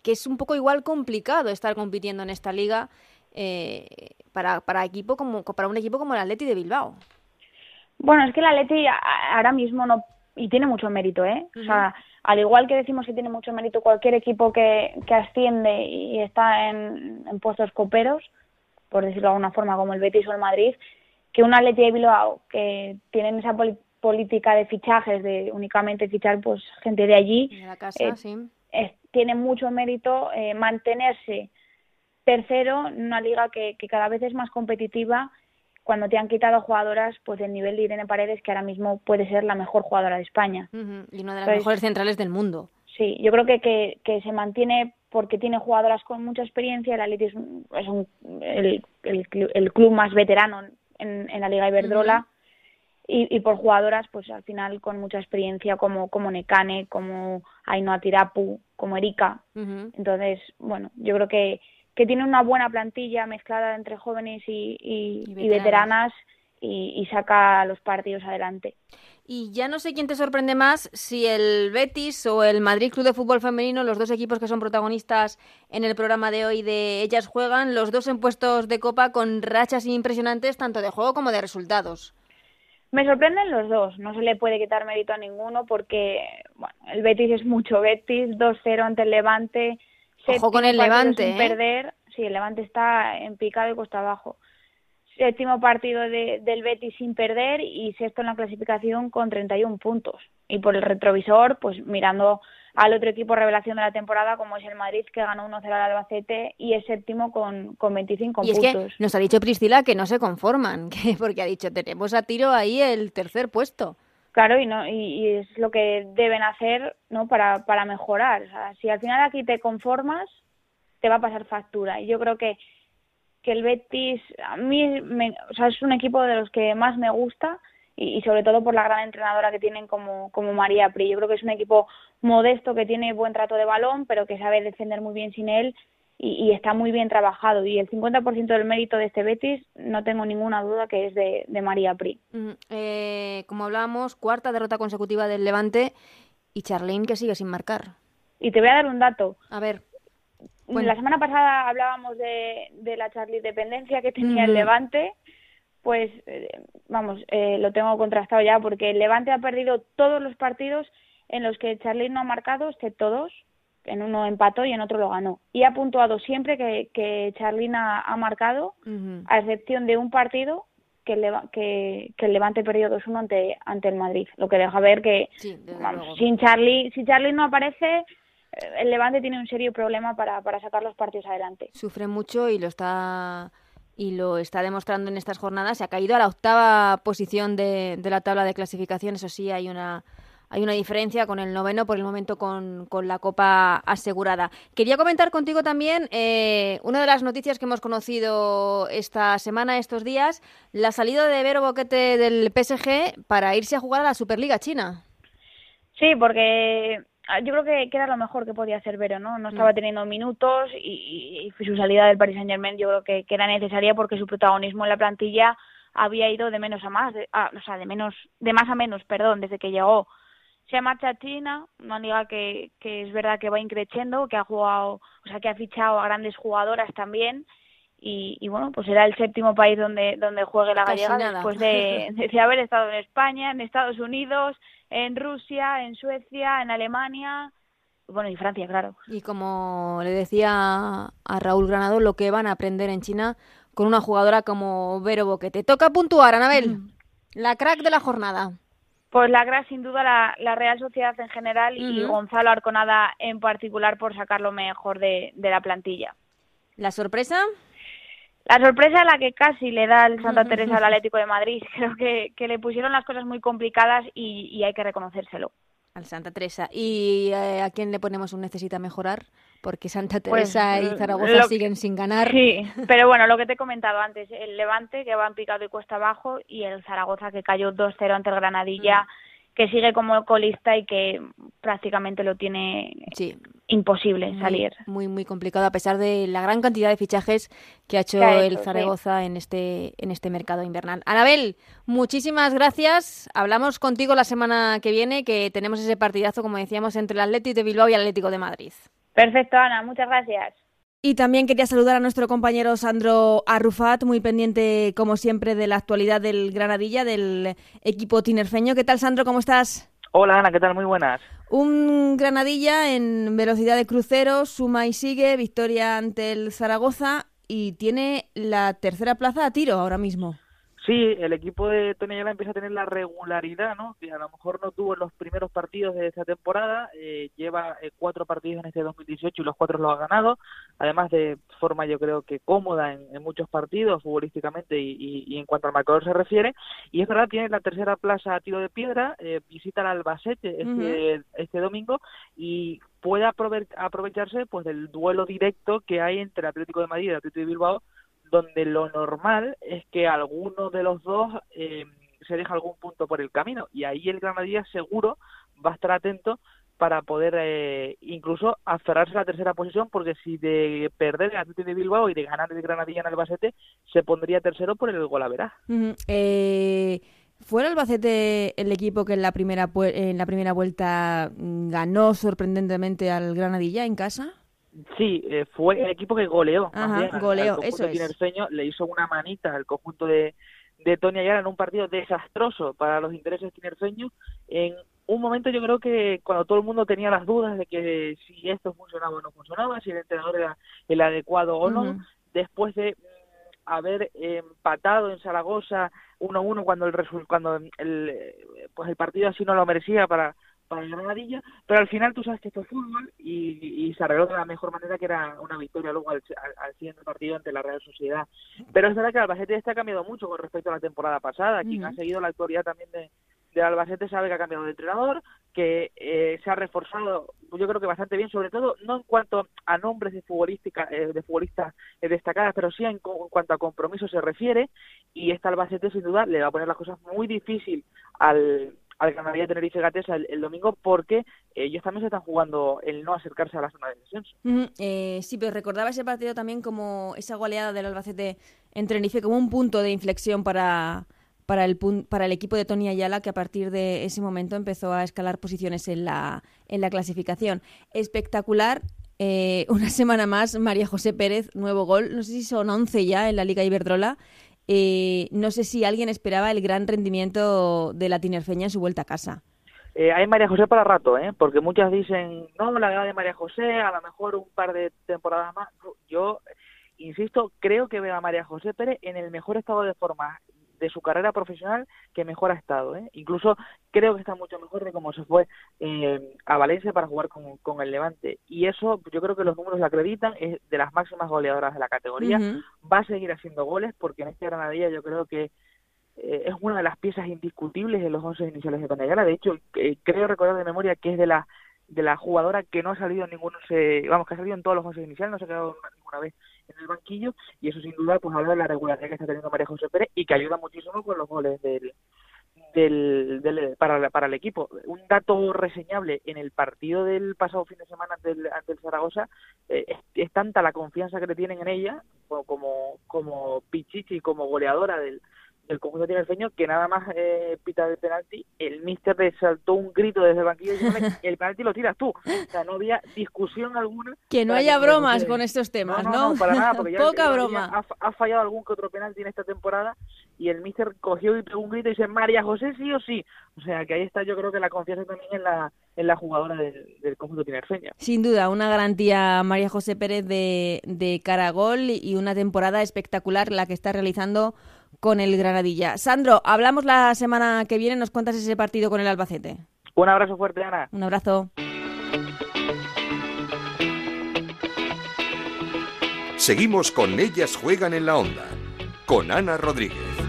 que es un poco igual complicado estar compitiendo en esta liga para, para, equipo como, para un equipo como el Atleti de Bilbao. Bueno, es que el Atleti ahora mismo no y tiene mucho mérito, ¿eh? O sea, al igual que decimos que tiene mucho mérito cualquier equipo que, que asciende y está en, en, puestos coperos, por decirlo de alguna forma, como el Betis o el Madrid, que un Atleti de Bilbao que tienen esa política de fichajes, de únicamente fichar pues gente de allí, eh, tiene mucho mérito eh, mantenerse tercero en una liga que, que cada vez es más competitiva cuando te han quitado jugadoras, pues el nivel de Irene Paredes, que ahora mismo puede ser la mejor jugadora de España. Y una de las mejores centrales del mundo. Sí, yo creo que, que, que, se mantiene porque tiene jugadoras con mucha experiencia. El Atleti es, es un, el, el, el, club más veterano en, en la Liga Iberdrola. y, y, por jugadoras, pues al final con mucha experiencia, como, como Nekane, como Ainhoa Tirapu, como Erika. Entonces, bueno, yo creo que, que tiene una buena plantilla mezclada entre jóvenes y, y, veteranas, y, saca los partidos adelante. Y ya no sé quién te sorprende más, si el Betis o el Madrid Club de Fútbol Femenino, los dos equipos que son protagonistas en el programa de hoy de Ellas Juegan, los dos en puestos de copa con rachas impresionantes tanto de juego como de resultados. Me sorprenden los dos, no se le puede quitar mérito a ninguno porque bueno, el Betis es mucho Betis, 2-0 ante el Levante, Ojo con el Levante. Sin ¿eh? perder. Sí, el Levante está en picado y costa abajo. Séptimo partido de, del Betis sin perder y sexto en la clasificación con 31 puntos. Y por el retrovisor, pues mirando al otro equipo revelación de la temporada, como es el Madrid, que ganó 1-0 al Albacete y es séptimo con, con 25 y puntos. Es que nos ha dicho Priscila que no se conforman, que porque ha dicho, tenemos a tiro ahí el tercer puesto. Claro, y, no, y, es lo que deben hacer ¿no? para, para mejorar. O sea, si al final aquí te conformas, te va a pasar factura. Y yo creo que, que el Betis, a mí, me, o sea, es un equipo de los que más me gusta y, y, sobre todo por la gran entrenadora que tienen como, como María Pri. Yo creo que es un equipo modesto que tiene buen trato de balón, pero que sabe defender muy bien sin él y, está muy bien trabajado. Y el 50% del mérito de este Betis, no tengo ninguna duda que es de, María Pri. eh, como hablábamos, cuarta derrota consecutiva del Levante y Charlene que sigue sin marcar. Y te voy a dar un dato. A ver. La semana pasada hablábamos de, de la Charlie dependencia que tenía el Levante. Pues, eh, vamos, eh, lo tengo contrastado ya porque el Levante ha perdido todos los partidos en los que Charly no ha marcado, excepto dos, en uno empató y en otro lo ganó. Y ha puntuado siempre que, que Charlina ha marcado, a excepción de un partido que, que, que el Levante perdió 2-1 ante, ante el Madrid, lo que deja ver que sin Charly, si Charly no aparece, eh, el Levante tiene un serio problema para, para sacar los partidos adelante. Sufre mucho y lo está y lo está demostrando en estas jornadas. Se ha caído a la octava posición de, de la tabla de clasificación, eso sí, hay una hay una diferencia con el noveno por el momento con, con la Copa asegurada. Quería comentar contigo también eh, una de las noticias que hemos conocido esta semana, estos días, la salida de Vero Boquete del PSG para irse a jugar a la Superliga China. Sí, porque ah, yo creo que, era lo mejor que podía hacer Vero, ¿no? No estaba mm. teniendo minutos y, su salida del Paris Saint Germain yo creo que, era necesaria porque su protagonismo en la plantilla había ido de menos a más, ah, o sea, de menos, de más a menos, perdón, desde que llegó se marcha a China, una liga que, que es verdad que va increciendo, que ha jugado, o sea, que ha fichado a grandes jugadoras también. Y, y bueno, pues será el séptimo país donde, donde juegue la gallega después de, de, haber estado en España, en Estados Unidos, en Rusia, en Suecia, en Alemania. bueno, y Francia, claro. Y como le decía a Raúl Granado, lo que van a aprender en China con una jugadora como Vero Boquete. Toca puntuar, Anabel. La crack de la jornada. Pues la crack, sin duda, la, Real Sociedad en general y Gonzalo Arconada en particular por sacar lo mejor de, la plantilla. ¿La sorpresa? La sorpresa es la que casi le da el Santa Teresa al Atlético de Madrid. Creo que, le pusieron las cosas muy complicadas y hay que reconocérselo al Santa Teresa. ¿Y eh, a quién le ponemos un necesita mejorar? Porque Santa pues, Teresa y Zaragoza siguen sin ganar. Sí, pero bueno, lo que te he comentado antes, el Levante que va en picado y cuesta abajo y el Zaragoza que cayó 2-0 ante el Granadilla. Mm que sigue como colista y que prácticamente lo tiene imposible salir. Muy, muy complicado a pesar de la gran cantidad de fichajes que ha hecho, el Zaragoza en este en este mercado invernal. Anabel, muchísimas gracias. Hablamos contigo la semana que viene que tenemos ese partidazo como decíamos entre el Atlético de Bilbao y el Atlético de Madrid. Perfecto, Ana, muchas gracias. Y también quería saludar a nuestro compañero Sandro Arrufat, muy pendiente, como siempre, de la actualidad del Granadilla, del equipo tinerfeño. ¿Qué tal, Sandro? ¿Cómo estás? Hola, Ana, ¿qué tal? Muy buenas. Un Granadilla en velocidad de crucero, suma y sigue, victoria ante el Zaragoza y tiene la tercera plaza a tiro ahora mismo. Sí, el equipo de Tony Ayala empieza a tener la regularidad, ¿no? Que a lo mejor no tuvo en los primeros partidos de esta temporada. Eh, lleva eh, cuatro partidos en este 2018 y los cuatro los ha ganado. Además de forma, yo creo que cómoda en, muchos partidos futbolísticamente y, en cuanto al marcador se refiere. Y es verdad, tiene la tercera plaza a tiro de piedra. Eh, visita al Albacete este, este domingo y puede aprovecharse pues del duelo directo que hay entre Atlético de Madrid y Atlético de Bilbao donde lo normal es que alguno de los dos eh, se deja algún punto por el camino y ahí el Granadilla seguro va a estar atento para poder eh, incluso aferrarse a la tercera posición porque si de perder el Atlético de Bilbao y de ganar el Granadilla en Albacete se pondría tercero por el golavera. eh, ¿Fue el Albacete el equipo que en la primera en la primera vuelta mm, ganó sorprendentemente al Granadilla en casa? Sí, eh, fue el equipo que goleó. Ajá, goleó, eso es. le hizo una manita al conjunto de, de Tony Ayala en un partido desastroso para los intereses tinerfeños. En un momento yo creo que cuando todo el mundo tenía las dudas de que si esto funcionaba o no funcionaba, si el entrenador era el adecuado o no, después de mm, haber empatado en Zaragoza 1-1 cuando el cuando el pues el partido así no lo merecía para para el Granadilla, pero al final tú sabes que esto es fútbol y, se arregló de la mejor manera que era una victoria luego al, siguiente partido ante la Real Sociedad. Pero es verdad que Albacete este ha cambiado mucho con respecto a la temporada pasada. Quien ha seguido la actualidad también de, de Albacete sabe que ha cambiado de entrenador, que eh, se ha reforzado, yo creo que bastante bien, sobre todo no en cuanto a nombres de futbolística, eh, de futbolistas eh, destacadas, pero sí en, cuanto a compromiso se refiere. Y esta Albacete sin duda le va a poner las cosas muy difícil al, al Tenerife Gatesa el, domingo porque ellos también se están jugando el no acercarse a la zona de descenso. Eh, sí, pero recordaba ese partido también como esa goleada del Albacete en Tenerife como un punto de inflexión para, para, el, para el equipo de Tony Ayala que a partir de ese momento empezó a escalar posiciones en la, en la clasificación. Espectacular. Eh, una semana más, María José Pérez, nuevo gol. No sé si son 11 ya en la Liga Iberdrola. Eh, no sé si alguien esperaba el gran rendimiento de la Tinerfeña en su vuelta a casa. Eh, hay María José para rato, ¿eh? porque muchas dicen, no, la edad de María José, a lo mejor un par de temporadas más. Yo, insisto, creo que veo a María José Pérez en el mejor estado de forma de su carrera profesional que mejor ha estado. ¿eh? Incluso creo que está mucho mejor de cómo se fue eh, a Valencia para jugar con, con, el Levante. Y eso yo creo que los números lo acreditan, es de las máximas goleadoras de la categoría. Va a seguir haciendo goles porque en este Granadilla yo creo que eh, es una de las piezas indiscutibles de los once iniciales de Panayala. De hecho, eh, creo recordar de memoria que es de la de la jugadora que no ha salido en ninguno, se, vamos, que ha salido en todos los once iniciales, no se ha quedado ninguna vez en el banquillo y eso sin duda pues habla de la regularidad que está teniendo María José Pérez y que ayuda muchísimo con los goles del, del, para, para el equipo. Un dato reseñable en el partido del pasado fin de semana ante el, ante el Zaragoza eh, es, tanta la confianza que le tienen en ella como, como Pichichi, como goleadora del, el conjunto tinerfeño que nada más eh, pita de penalti, el míster le saltó un grito desde el banquillo diciendo el penalti lo tiras tú. O sea, no había discusión alguna. Que no haya bromas con estos temas, ¿no? para nada, porque ya Poca broma. Ha, fallado algún que otro penalti en esta temporada y el míster cogió y pegó un grito y dice María José sí o sí. O sea que ahí está yo creo que la confianza también en la, en la jugadora del, del conjunto tinerfeña. Sin duda, una garantía María José Pérez de, de Caragol y una temporada espectacular la que está realizando con el Granadilla. Sandro, hablamos la semana que viene, nos cuentas ese partido con el Albacete. Un abrazo fuerte, Ana. Un abrazo. Seguimos con Ellas Juegan en la Onda, con Ana Rodríguez.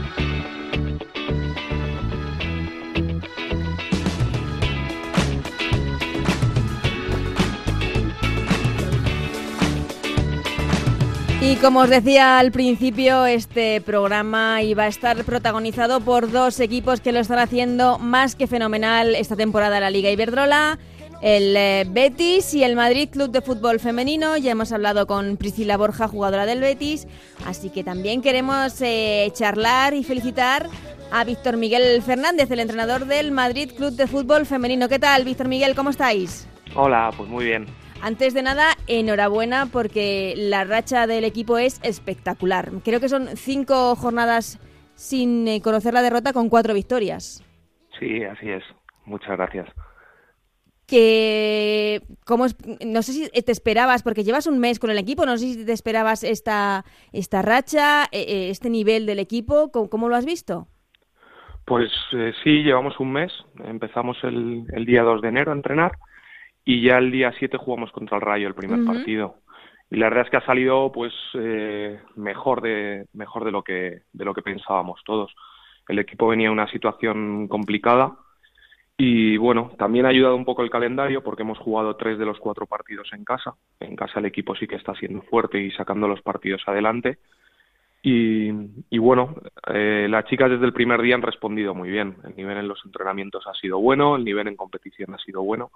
Y como os decía al principio, este programa iba a estar protagonizado por dos equipos que lo están haciendo más que fenomenal esta temporada en la Liga Iberdrola el eh, Betis y el Madrid Club de Fútbol Femenino. Ya hemos hablado con Priscila Borja, jugadora del Betis, así que también queremos eh, charlar y felicitar a Víctor Miguel Fernández, el entrenador del Madrid Club de Fútbol Femenino. ¿Qué tal, Víctor Miguel? ¿Cómo estáis? Hola, pues muy bien. Antes de nada, enhorabuena porque la racha del equipo es espectacular. Creo que son cinco jornadas sin eh, conocer la derrota con cuatro victorias. Sí, así es. Muchas gracias que como no sé si te esperabas porque llevas un mes con el equipo no sé si te esperabas esta esta racha e, e, este nivel del equipo cómo, lo has visto pues eh, sí llevamos un mes empezamos el, el, día 2 de enero a entrenar y ya el día 7 jugamos contra el Rayo el primer partido y la verdad es que ha salido pues eh, mejor de mejor de lo que de lo que pensábamos todos el equipo venía en una situación complicada y bueno, también ha ayudado un poco el calendario porque hemos jugado tres de los cuatro partidos en casa. En casa el equipo sí que está siendo fuerte y sacando los partidos adelante. Y, y bueno, eh, las chicas desde el primer día han respondido muy bien. El nivel en los entrenamientos ha sido bueno, el nivel en competición ha sido bueno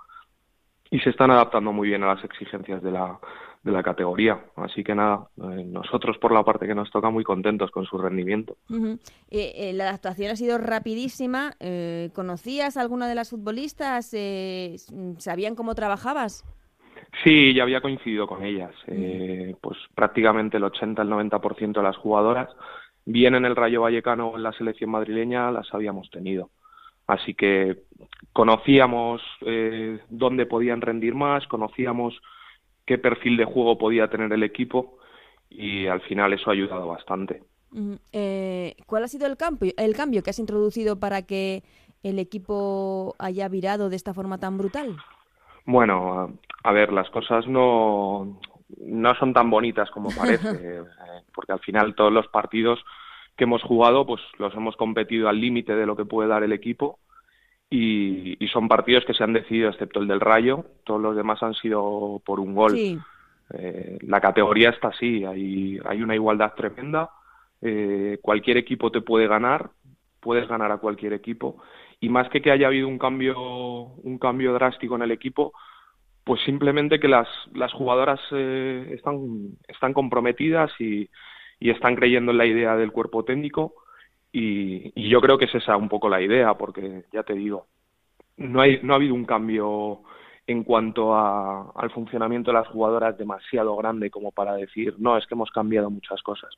y se están adaptando muy bien a las exigencias de la, de la categoría. Así que nada, eh, nosotros por la parte que nos toca muy contentos con su rendimiento. Eh, eh, la adaptación ha sido rapidísima. ¿Conocías a alguna de las futbolistas? ¿Sabían cómo trabajabas? Sí, ya había coincidido con ellas. pues prácticamente el 80, el 90% de las jugadoras, bien en el Rayo Vallecano o en la selección madrileña, las habíamos tenido. Así que conocíamos dónde podían rendir más, conocíamos qué perfil de juego podía tener el equipo y al final eso ha ayudado bastante. Eh, ¿Cuál ha sido el cambio, el cambio que has introducido para que el equipo haya virado de esta forma tan brutal? Bueno, a, ver, las cosas no, no son tan bonitas como parece, eh, porque al final todos los partidos que hemos jugado, pues los hemos competido al límite de lo que puede dar el equipo y, son partidos que se han decidido, excepto el del Rayo, todos los demás han sido por un gol. Eh, la categoría está así, hay, hay una igualdad tremenda, eh, cualquier equipo te puede ganar, puedes ganar a cualquier equipo, y más que que haya habido un cambio, un cambio drástico en el equipo, pues simplemente que las, las jugadoras eh, están, están comprometidas y, y están creyendo en la idea del cuerpo técnico y, yo creo que es esa un poco la idea, porque ya te digo, no, hay, no ha habido un cambio en cuanto a, al funcionamiento de las jugadoras demasiado grande como para decir, no, es que hemos cambiado muchas cosas.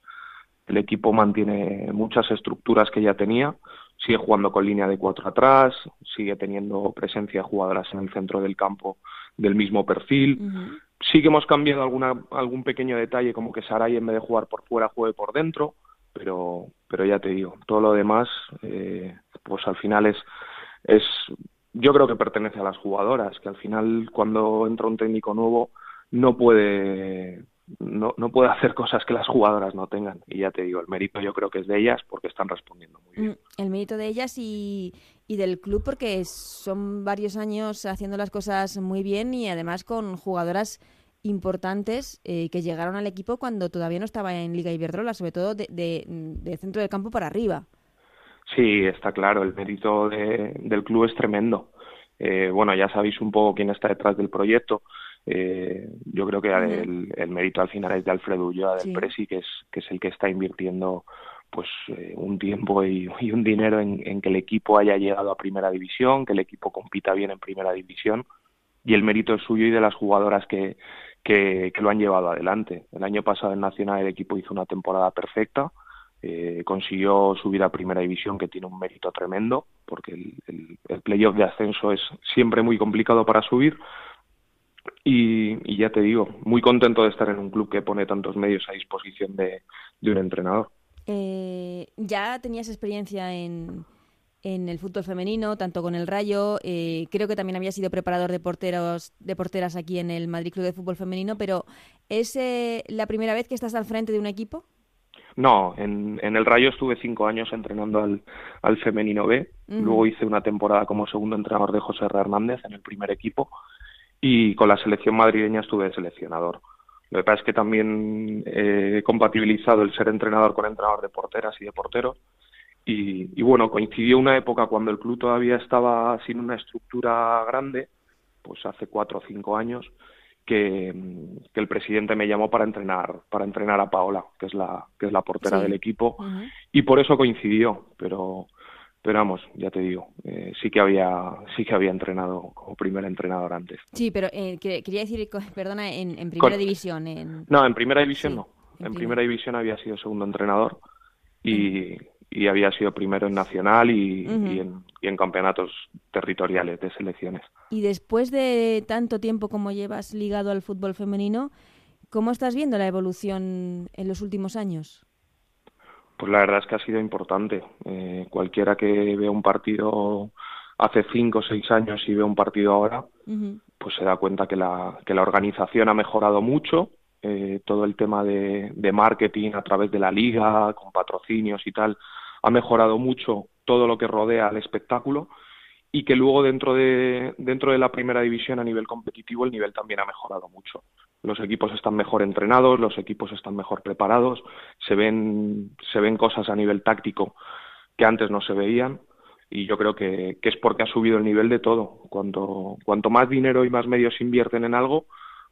El equipo mantiene muchas estructuras que ya tenía, sigue jugando con línea de cuatro atrás, sigue teniendo presencia de jugadoras en el centro del campo del mismo perfil. Sí que hemos cambiado alguna, algún pequeño detalle, como que Saray en vez de jugar por fuera juegue por dentro, pero, pero ya te digo, todo lo demás, eh, pues al final es, es, yo creo que pertenece a las jugadoras, que al final cuando entra un técnico nuevo no puede, no, no puede hacer cosas que las jugadoras no tengan. Y ya te digo, el mérito yo creo que es de ellas porque están respondiendo muy bien. Mm, el mérito de ellas y, y del club porque son varios años haciendo las cosas muy bien y además con jugadoras importantes eh, que llegaron al equipo cuando todavía no estaba en Liga Iberdrola, sobre todo de, de, centro del campo para arriba. Sí, está claro, el mérito del club es tremendo. Eh, bueno, ya sabéis un poco quién está detrás del proyecto. Eh, yo creo que el, mérito al final es de Alfredo Ulloa del Presi, que es, que es el que está invirtiendo pues un tiempo y, un dinero en, en, que el equipo haya llegado a primera división, que el equipo compita bien en primera división y el mérito es suyo y de las jugadoras que, que, lo han llevado adelante. El año pasado en Nacional el equipo hizo una temporada perfecta, eh, consiguió subir a primera división, que tiene un mérito tremendo, porque el, el, playoff de ascenso es siempre muy complicado para subir. Y, ya te digo, muy contento de estar en un club que pone tantos medios a disposición de, un entrenador. Eh, ya tenías experiencia en, en el fútbol femenino, tanto con el Rayo, eh, creo que también había sido preparador de porteros, de porteras aquí en el Madrid Club de Fútbol Femenino, pero ¿es la primera vez que estás al frente de un equipo? No, en, el Rayo estuve cinco años entrenando al, femenino B. Luego hice una temporada como segundo entrenador de José R. Hernández en el primer equipo. Y con la selección madrileña estuve de seleccionador. Lo que pasa es que también he compatibilizado el ser entrenador con entrenador de porteras y de porteros. Y, y, bueno, coincidió una época cuando el club todavía estaba sin una estructura grande, pues hace cuatro o cinco años, que, el presidente me llamó para entrenar para entrenar a Paola que es la que es la portera del equipo y por eso coincidió pero pero vamos ya te digo eh, sí que había sí que había entrenado como primer entrenador antes. Sí pero eh, quería decir perdona en, primera división en... no en primera división no. en, primera. división había sido segundo entrenador y, y había sido primero en nacional y, en, campeonatos territoriales de selecciones. Y después de tanto tiempo como llevas ligado al fútbol femenino, ¿cómo estás viendo la evolución en los últimos años? Pues la verdad es que ha sido importante. Eh, cualquiera que vea un partido hace cinco o seis años y ve un partido ahora, pues se da cuenta que la, que la organización ha mejorado mucho, eh, todo el tema de, marketing a través de la liga, con patrocinios y tal, ha mejorado mucho todo lo que rodea al espectáculo y que luego dentro de, dentro de la primera división a nivel competitivo el nivel también ha mejorado mucho. Los equipos están mejor entrenados, los equipos están mejor preparados, se ven, se ven cosas a nivel táctico que antes no se veían y yo creo que, que es porque ha subido el nivel de todo. Cuanto, cuanto más dinero y más medios invierten en algo,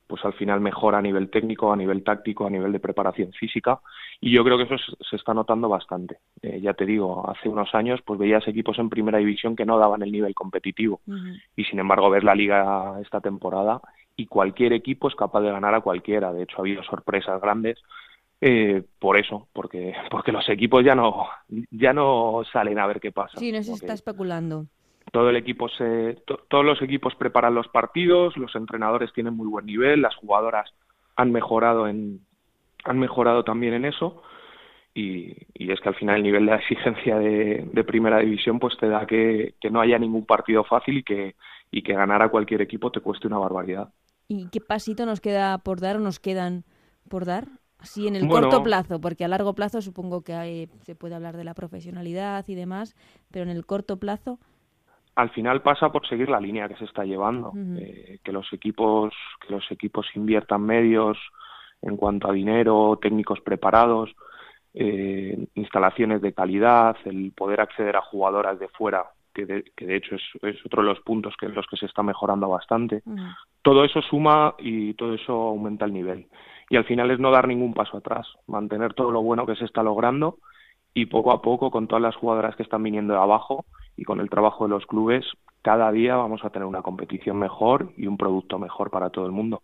pues al final mejora a nivel técnico, a nivel táctico, a nivel de preparación física y yo creo que eso se está notando bastante. Eh, ya te digo, hace unos años pues veías equipos en primera división que no daban el nivel competitivo y sin embargo ver la liga esta temporada y cualquier equipo es capaz de ganar a cualquiera. De hecho ha habido sorpresas grandes eh, por eso, porque porque los equipos ya no ya no salen a ver qué pasa. Sí, no se está especulando todo el equipo se, todos los equipos preparan los partidos, los entrenadores tienen muy buen nivel, las jugadoras han mejorado en, han mejorado también en eso y, y es que al final el nivel de exigencia de, de primera división pues te da que, que, no haya ningún partido fácil y que, y que ganar a cualquier equipo te cueste una barbaridad. ¿Y qué pasito nos queda por dar o nos quedan por dar? Así en el corto plazo, porque a largo plazo supongo que se puede hablar de la profesionalidad y demás, pero en el corto plazo al final pasa por seguir la línea que se está llevando, eh, que los equipos que los equipos inviertan medios en cuanto a dinero, técnicos preparados, eh, instalaciones de calidad, el poder acceder a jugadoras de fuera, que de, que de hecho es, es, otro de los puntos que en los que se está mejorando bastante. Todo eso suma y todo eso aumenta el nivel. Y al final es no dar ningún paso atrás, mantener todo lo bueno que se está logrando y poco a poco con todas las jugadoras que están viniendo de abajo y con el trabajo de los clubes cada día vamos a tener una competición mejor y un producto mejor para todo el mundo.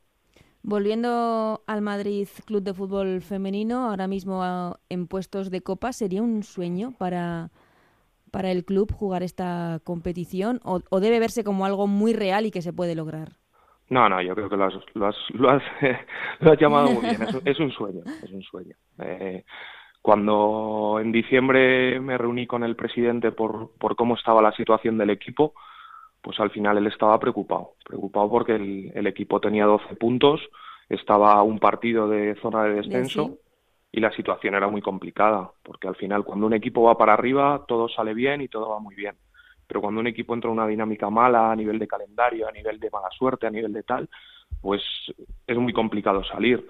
Volviendo al Madrid Club de Fútbol Femenino, ahora mismo en puestos de copa, ¿sería un sueño para, para el club jugar esta competición o, debe verse como algo muy real y que se puede lograr? No, no, yo creo que lo has, lo has, lo has, llamado muy bien. Es, un sueño, es un sueño. Eh, cuando en diciembre me reuní con el presidente por, por cómo estaba la situación del equipo, pues al final él estaba preocupado, preocupado porque el, equipo tenía 12 puntos, estaba a un partido de zona de descenso y la situación era muy complicada, porque al final cuando un equipo va para arriba todo sale bien y todo va muy bien, pero cuando un equipo entra en una dinámica mala a nivel de calendario, a nivel de mala suerte, a nivel de tal, pues es muy complicado salir.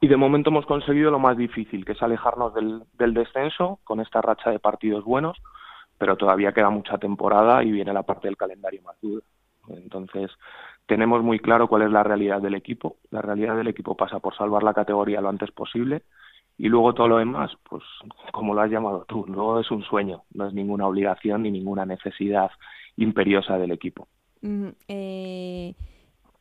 Y de momento hemos conseguido lo más difícil, que es alejarnos del, descenso con esta racha de partidos buenos, pero todavía queda mucha temporada y viene la parte del calendario más dura. Entonces, tenemos muy claro cuál es la realidad del equipo. La realidad del equipo pasa por salvar la categoría lo antes posible y luego todo lo demás, pues como lo has llamado tú, no es un sueño, no es ninguna obligación ni ninguna necesidad imperiosa del equipo. Mm, eh,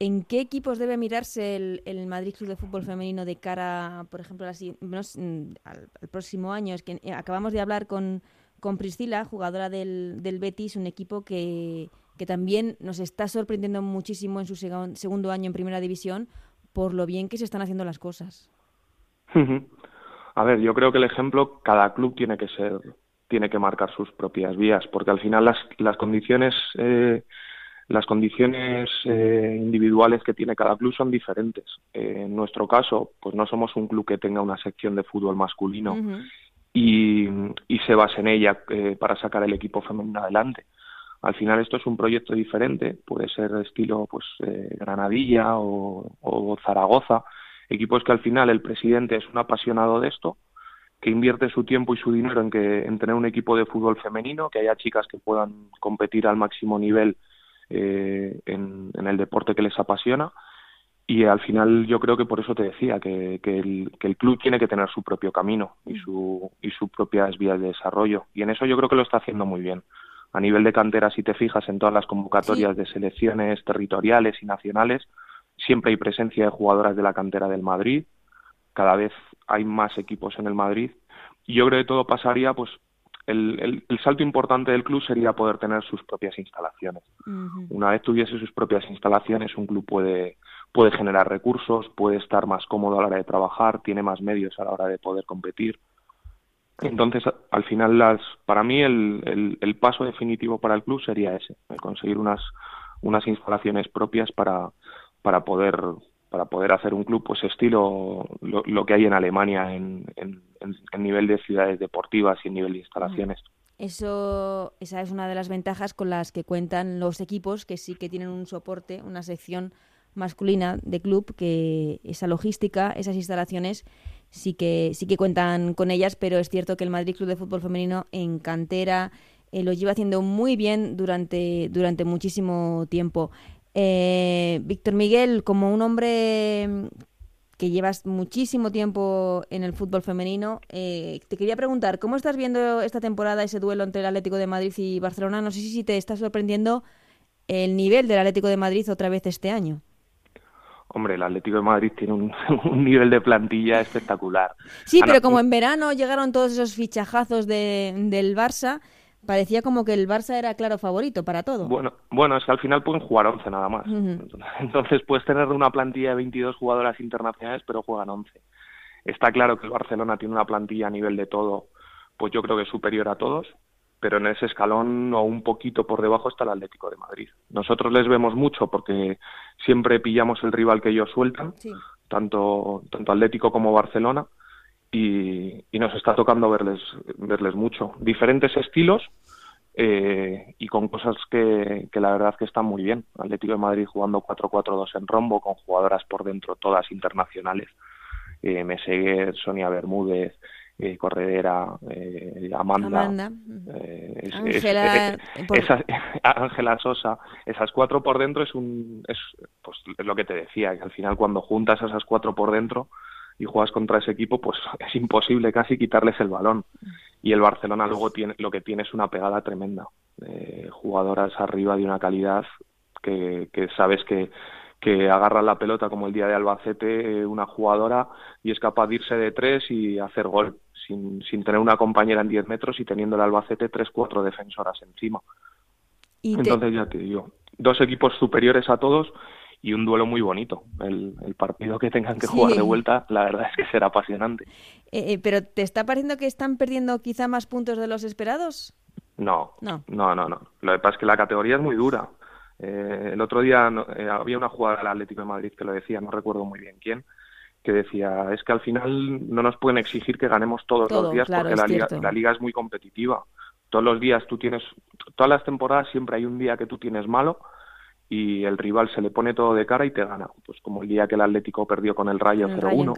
¿En qué equipos debe mirarse el, Madrid Club de Fútbol Femenino de cara, por ejemplo, mm, al, próximo año? Es que eh, acabamos de hablar con, Priscila, jugadora del, Betis, un equipo que, que también nos está sorprendiendo muchísimo en su segundo año en Primera División por lo bien que se están haciendo las cosas. A ver, yo creo que el ejemplo, cada club tiene que ser, tiene que marcar sus propias vías, porque al final las, las condiciones eh, las condiciones eh, individuales que tiene cada club son diferentes. Eh, en nuestro caso, pues no somos un club que tenga una sección de fútbol masculino y, se base en ella eh, para sacar el equipo femenino adelante. Al final esto es un proyecto diferente, puede ser de estilo pues Granadilla o, Zaragoza, equipos que al final el presidente es un apasionado de esto, que invierte su tiempo y su dinero en que en tener un equipo de fútbol femenino, que haya chicas que puedan competir al máximo nivel eh, en, el deporte que les apasiona. Y al final yo creo que por eso te decía que, el, que el club tiene que tener su propio camino y, su, y sus propias vías de desarrollo. Y en eso yo creo que lo está haciendo muy bien. A nivel de cantera si te fijas en todas las convocatorias de selecciones territoriales y nacionales siempre hay presencia de jugadoras de la cantera del Madrid. Cada vez hay más equipos en el Madrid. Y yo creo que todo pasaría pues el, salto importante del club sería poder tener sus propias instalaciones. Una vez tuviese sus propias instalaciones, un club puede, puede generar recursos, puede estar más cómodo a la hora de trabajar, tiene más medios a la hora de poder competir. Entonces, al final, las, para mí el, el, paso definitivo para el club sería ese, conseguir unas, unas instalaciones propias para, para poder para poder hacer un club pues estilo lo, que hay en Alemania en, en, nivel de ciudades deportivas y en nivel de instalaciones. Eso, esa es una de las ventajas con las que cuentan los equipos que sí que tienen un soporte, una sección masculina de club, que esa logística, esas instalaciones sí que sí que cuentan con ellas, pero es cierto que el Madrid Club de Fútbol Femenino en cantera eh, lo lleva haciendo muy bien durante durante muchísimo tiempo. Eh, Víctor Miguel, como un hombre que llevas muchísimo tiempo en el fútbol femenino, eh, te quería preguntar, ¿cómo estás viendo esta temporada ese duelo entre el Atlético de Madrid y Barcelona? No sé si te está sorprendiendo el nivel del Atlético de Madrid otra vez este año. Hombre, el Atlético de Madrid tiene un, nivel de plantilla espectacular. Sí, pero como en verano llegaron todos esos fichajazos del Barça, parecía como que el Barça era claro favorito para todo. Bueno, bueno es que al final pueden jugar 11 nada más. Entonces puedes tener una plantilla de 22 jugadoras internacionales, pero juegan 11. Está claro que el Barcelona tiene una plantilla a nivel de todo, pues yo creo que es superior a todos, pero en ese escalón o un poquito por debajo está el Atlético de Madrid. Nosotros les vemos mucho porque siempre pillamos el rival que ellos sueltan, tanto, tanto Atlético como Barcelona, y, nos está tocando verles, verles mucho. Diferentes estilos eh, y con cosas que, que, la verdad que están muy bien. Atlético de Madrid jugando 4-4-2 en rombo con jugadoras por dentro, todas internacionales. Eh, Meseguer, Sonia Bermúdez, eh, Corredera, eh, Amanda, eh, Ángela, Sosa, esas cuatro por dentro es un es pues es lo que te decía, que al final cuando juntas esas cuatro por dentro y juegas contra ese equipo, pues es imposible casi quitarles el balón. Y el Barcelona luego tiene, lo que tiene es una pegada tremenda. jugadoras arriba de una calidad que, que sabes que, que agarran la pelota como el día de Albacete una jugadora y es capaz de irse de tres y hacer gol sin, sin tener una compañera en 10 metros y teniendo el Albacete tres, cuatro defensoras encima. Entonces ya te digo, dos equipos superiores a todos y un duelo muy bonito. El, partido que tengan que jugar de vuelta, la verdad es que será apasionante. Eh, eh, ¿Pero te está pareciendo que están perdiendo quizá más puntos de los esperados? No, no, no, no. Lo que pasa es que la categoría es muy dura. Eh, el otro día había una jugada del Atlético de Madrid que lo decía, no recuerdo muy bien quién, que decía, es que al final no nos pueden exigir que ganemos todos los días porque la liga, la liga es muy competitiva. Todos los días tú tienes, todas las temporadas siempre hay un día que tú tienes malo y el rival se le pone todo de cara y te gana. Pues como el día que el Atlético perdió con el Rayo 0-1.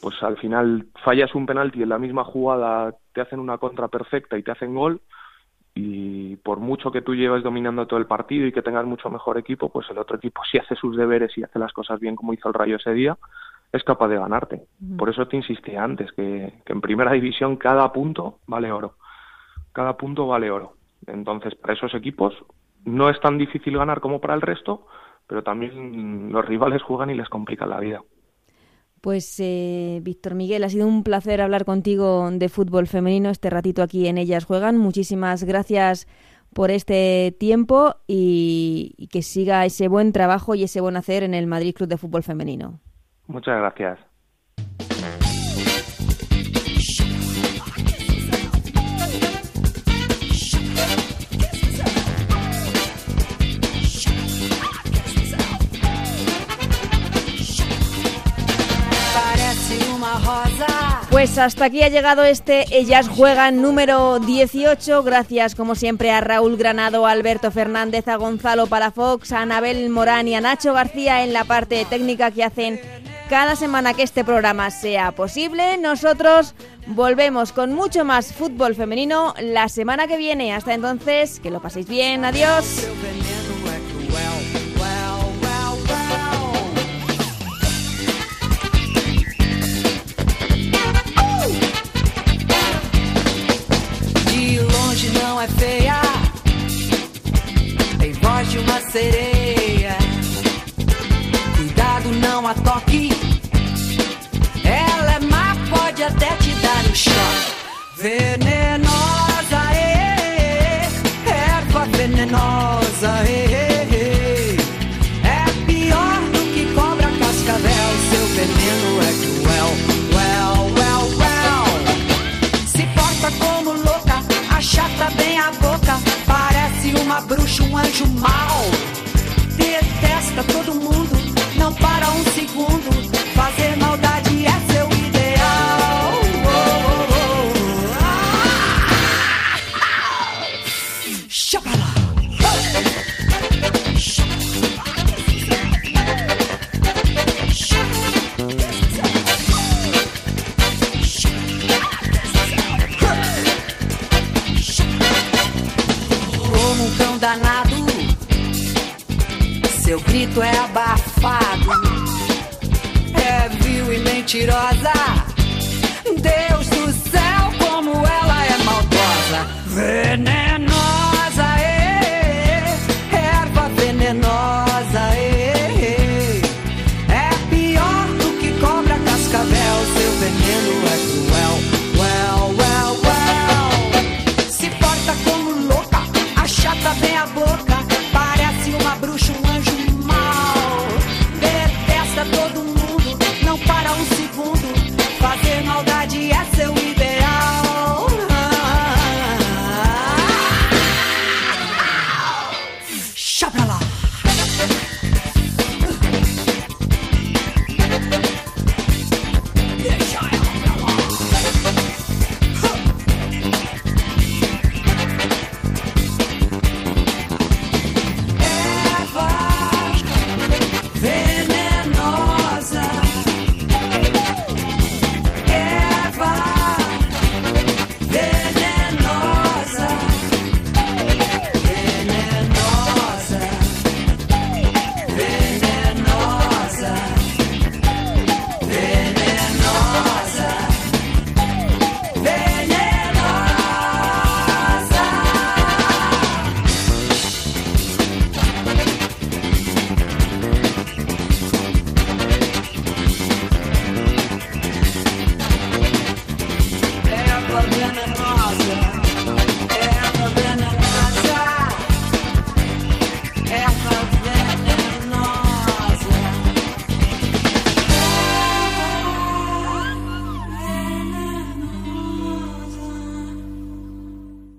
Pues al final fallas un penalti en la misma jugada, te hacen una contra perfecta y te hacen gol y por mucho que tú lleves dominando todo el partido y que tengas mucho mejor equipo, pues el otro equipo si hace sus deberes y hace las cosas bien como hizo el Rayo ese día, es capaz de ganarte. Por eso te insistía antes que, que en primera división cada punto vale oro. Cada punto vale oro. Entonces, para esos equipos no es tan difícil ganar como para el resto, pero también los rivales juegan y les complican la vida. Pues eh, Víctor Miguel, ha sido un placer hablar contigo de fútbol femenino este ratito aquí en Ellas Juegan. Muchísimas gracias por este tiempo y, y que siga ese buen trabajo y ese buen hacer en el Madrid Club de Fútbol Femenino. Muchas gracias. Pues hasta aquí ha llegado este Ellas Juegan número 18. Gracias, como siempre, a Raúl Granado, a Alberto Fernández, a Gonzalo Palafox, a Anabel Morán y a Nacho García en la parte técnica que hacen cada semana que este programa sea posible. Nosotros volvemos con mucho más fútbol femenino la semana que viene. Hasta entonces, que lo paséis bien. Adiós.